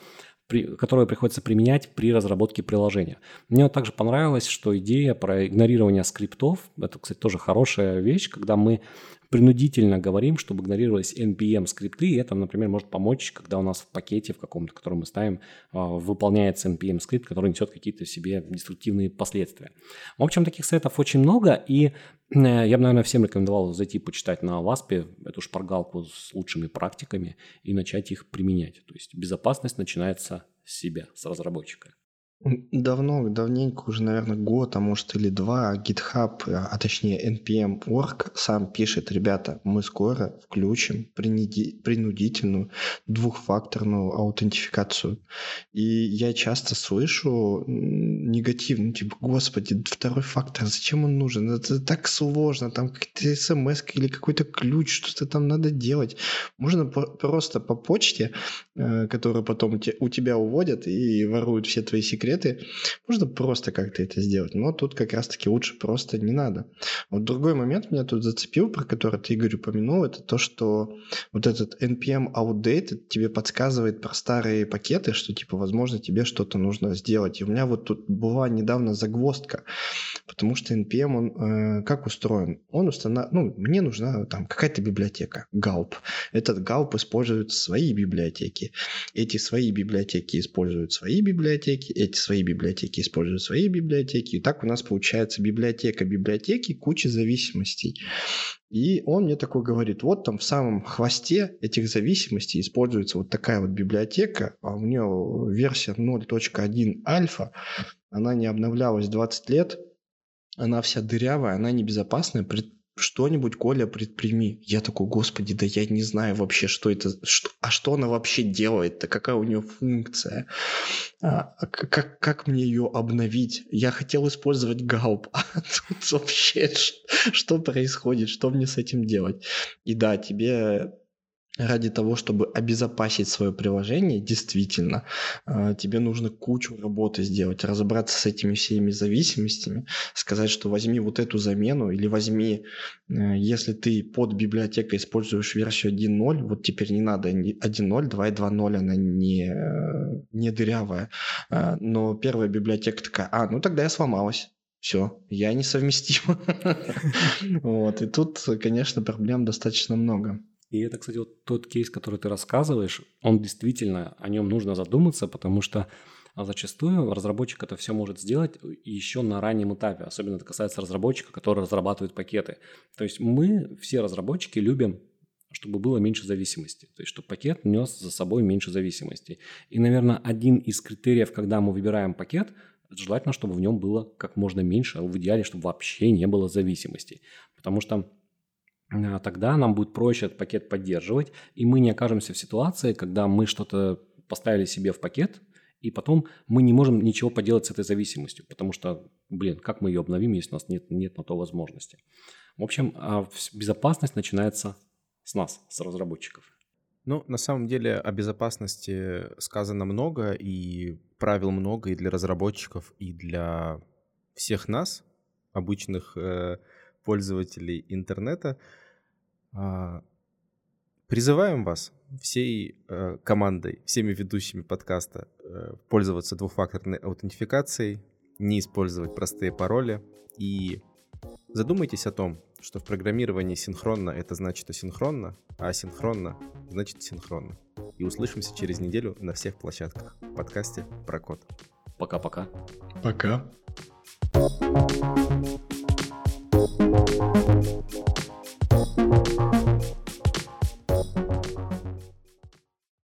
при, которое приходится применять при разработке приложения. Мне также понравилось, что идея про игнорирование скриптов, это, кстати, тоже хорошая вещь, когда мы принудительно говорим, чтобы игнорировались NPM скрипты, и это, например, может помочь, когда у нас в пакете в каком-то, который мы ставим, а, выполняется NPM скрипт, который несет какие-то себе деструктивные последствия. В общем, таких советов очень много, и э, я бы, наверное, всем рекомендовал зайти почитать на ВАСПе эту шпаргалку с лучшими практиками и начать их применять. То есть безопасность начинается с себя, с разработчика. Давно, давненько, уже, наверное, год, а может или два, GitHub, а точнее NPM.org сам пишет, ребята, мы скоро включим принудительную двухфакторную аутентификацию. И я часто слышу негатив, ну типа, господи, второй фактор, зачем он нужен? Это так сложно, там какая-то смс или какой-то ключ, что-то там надо делать. Можно просто по почте, э, которую потом у тебя уводят и воруют все твои секреты, секреты, можно просто как-то это сделать. Но тут как раз-таки лучше просто не надо. Вот другой момент меня тут зацепил, про который ты, Игорь, упомянул, это то, что вот этот NPM Outdated тебе подсказывает про старые пакеты, что, типа, возможно, тебе что-то нужно сделать. И у меня вот тут была недавно загвоздка, потому что NPM, он э, как устроен? Он устанавливает, ну, мне нужна там какая-то библиотека, Gulp. Этот Gulp использует свои библиотеки. Эти свои библиотеки используют свои библиотеки, эти свои библиотеки используют свои библиотеки. И так у нас получается библиотека библиотеки, куча зависимостей. И он мне такой говорит, вот там в самом хвосте этих зависимостей используется вот такая вот библиотека, а у нее версия 0.1 альфа, она не обновлялась 20 лет, она вся дырявая, она небезопасная, что-нибудь, Коля, предприми. Я такой, господи, да я не знаю вообще, что это, что, а что она вообще делает-то, какая у нее функция, а, а как, как мне ее обновить. Я хотел использовать галп, а тут вообще что происходит, что мне с этим делать. И да, тебе ради того, чтобы обезопасить свое приложение, действительно, а, тебе нужно кучу работы сделать, разобраться с этими всеми зависимостями, сказать, что возьми вот эту замену или возьми, э, если ты под библиотекой используешь версию 1.0, вот теперь не надо 1.0, 2.2.0, она не, не дырявая, а, но первая библиотека такая, а, ну тогда я сломалась. Все, я несовместим. Вот, и тут, конечно, проблем достаточно много. И это, кстати, вот тот кейс, который ты рассказываешь, он действительно, о нем нужно задуматься, потому что а, зачастую разработчик это все может сделать еще на раннем этапе. Особенно это касается разработчика, который разрабатывает пакеты. То есть мы, все разработчики, любим чтобы было меньше зависимости, то есть чтобы пакет нес за собой меньше зависимости. И, наверное, один из критериев, когда мы выбираем пакет, желательно, чтобы в нем было как можно меньше, а в идеале, чтобы вообще не было зависимости. Потому что тогда нам будет проще этот пакет поддерживать, и мы не окажемся в ситуации, когда мы что-то поставили себе в пакет, и потом мы не можем ничего поделать с этой зависимостью, потому что, блин, как мы ее обновим, если у нас нет, нет на то возможности. В общем, а, безопасность начинается с нас, с разработчиков. Ну, на самом деле о безопасности сказано много, и правил много и для разработчиков, и для всех нас, обычных э, пользователей интернета. А, призываем вас всей э, командой, всеми ведущими подкаста э, пользоваться двухфакторной аутентификацией, не использовать простые пароли и задумайтесь о том, что в программировании синхронно это значит асинхронно, а асинхронно значит синхронно. И услышимся через неделю на всех площадках в подкасте про код. Пока-пока. Пока. -пока. Пока.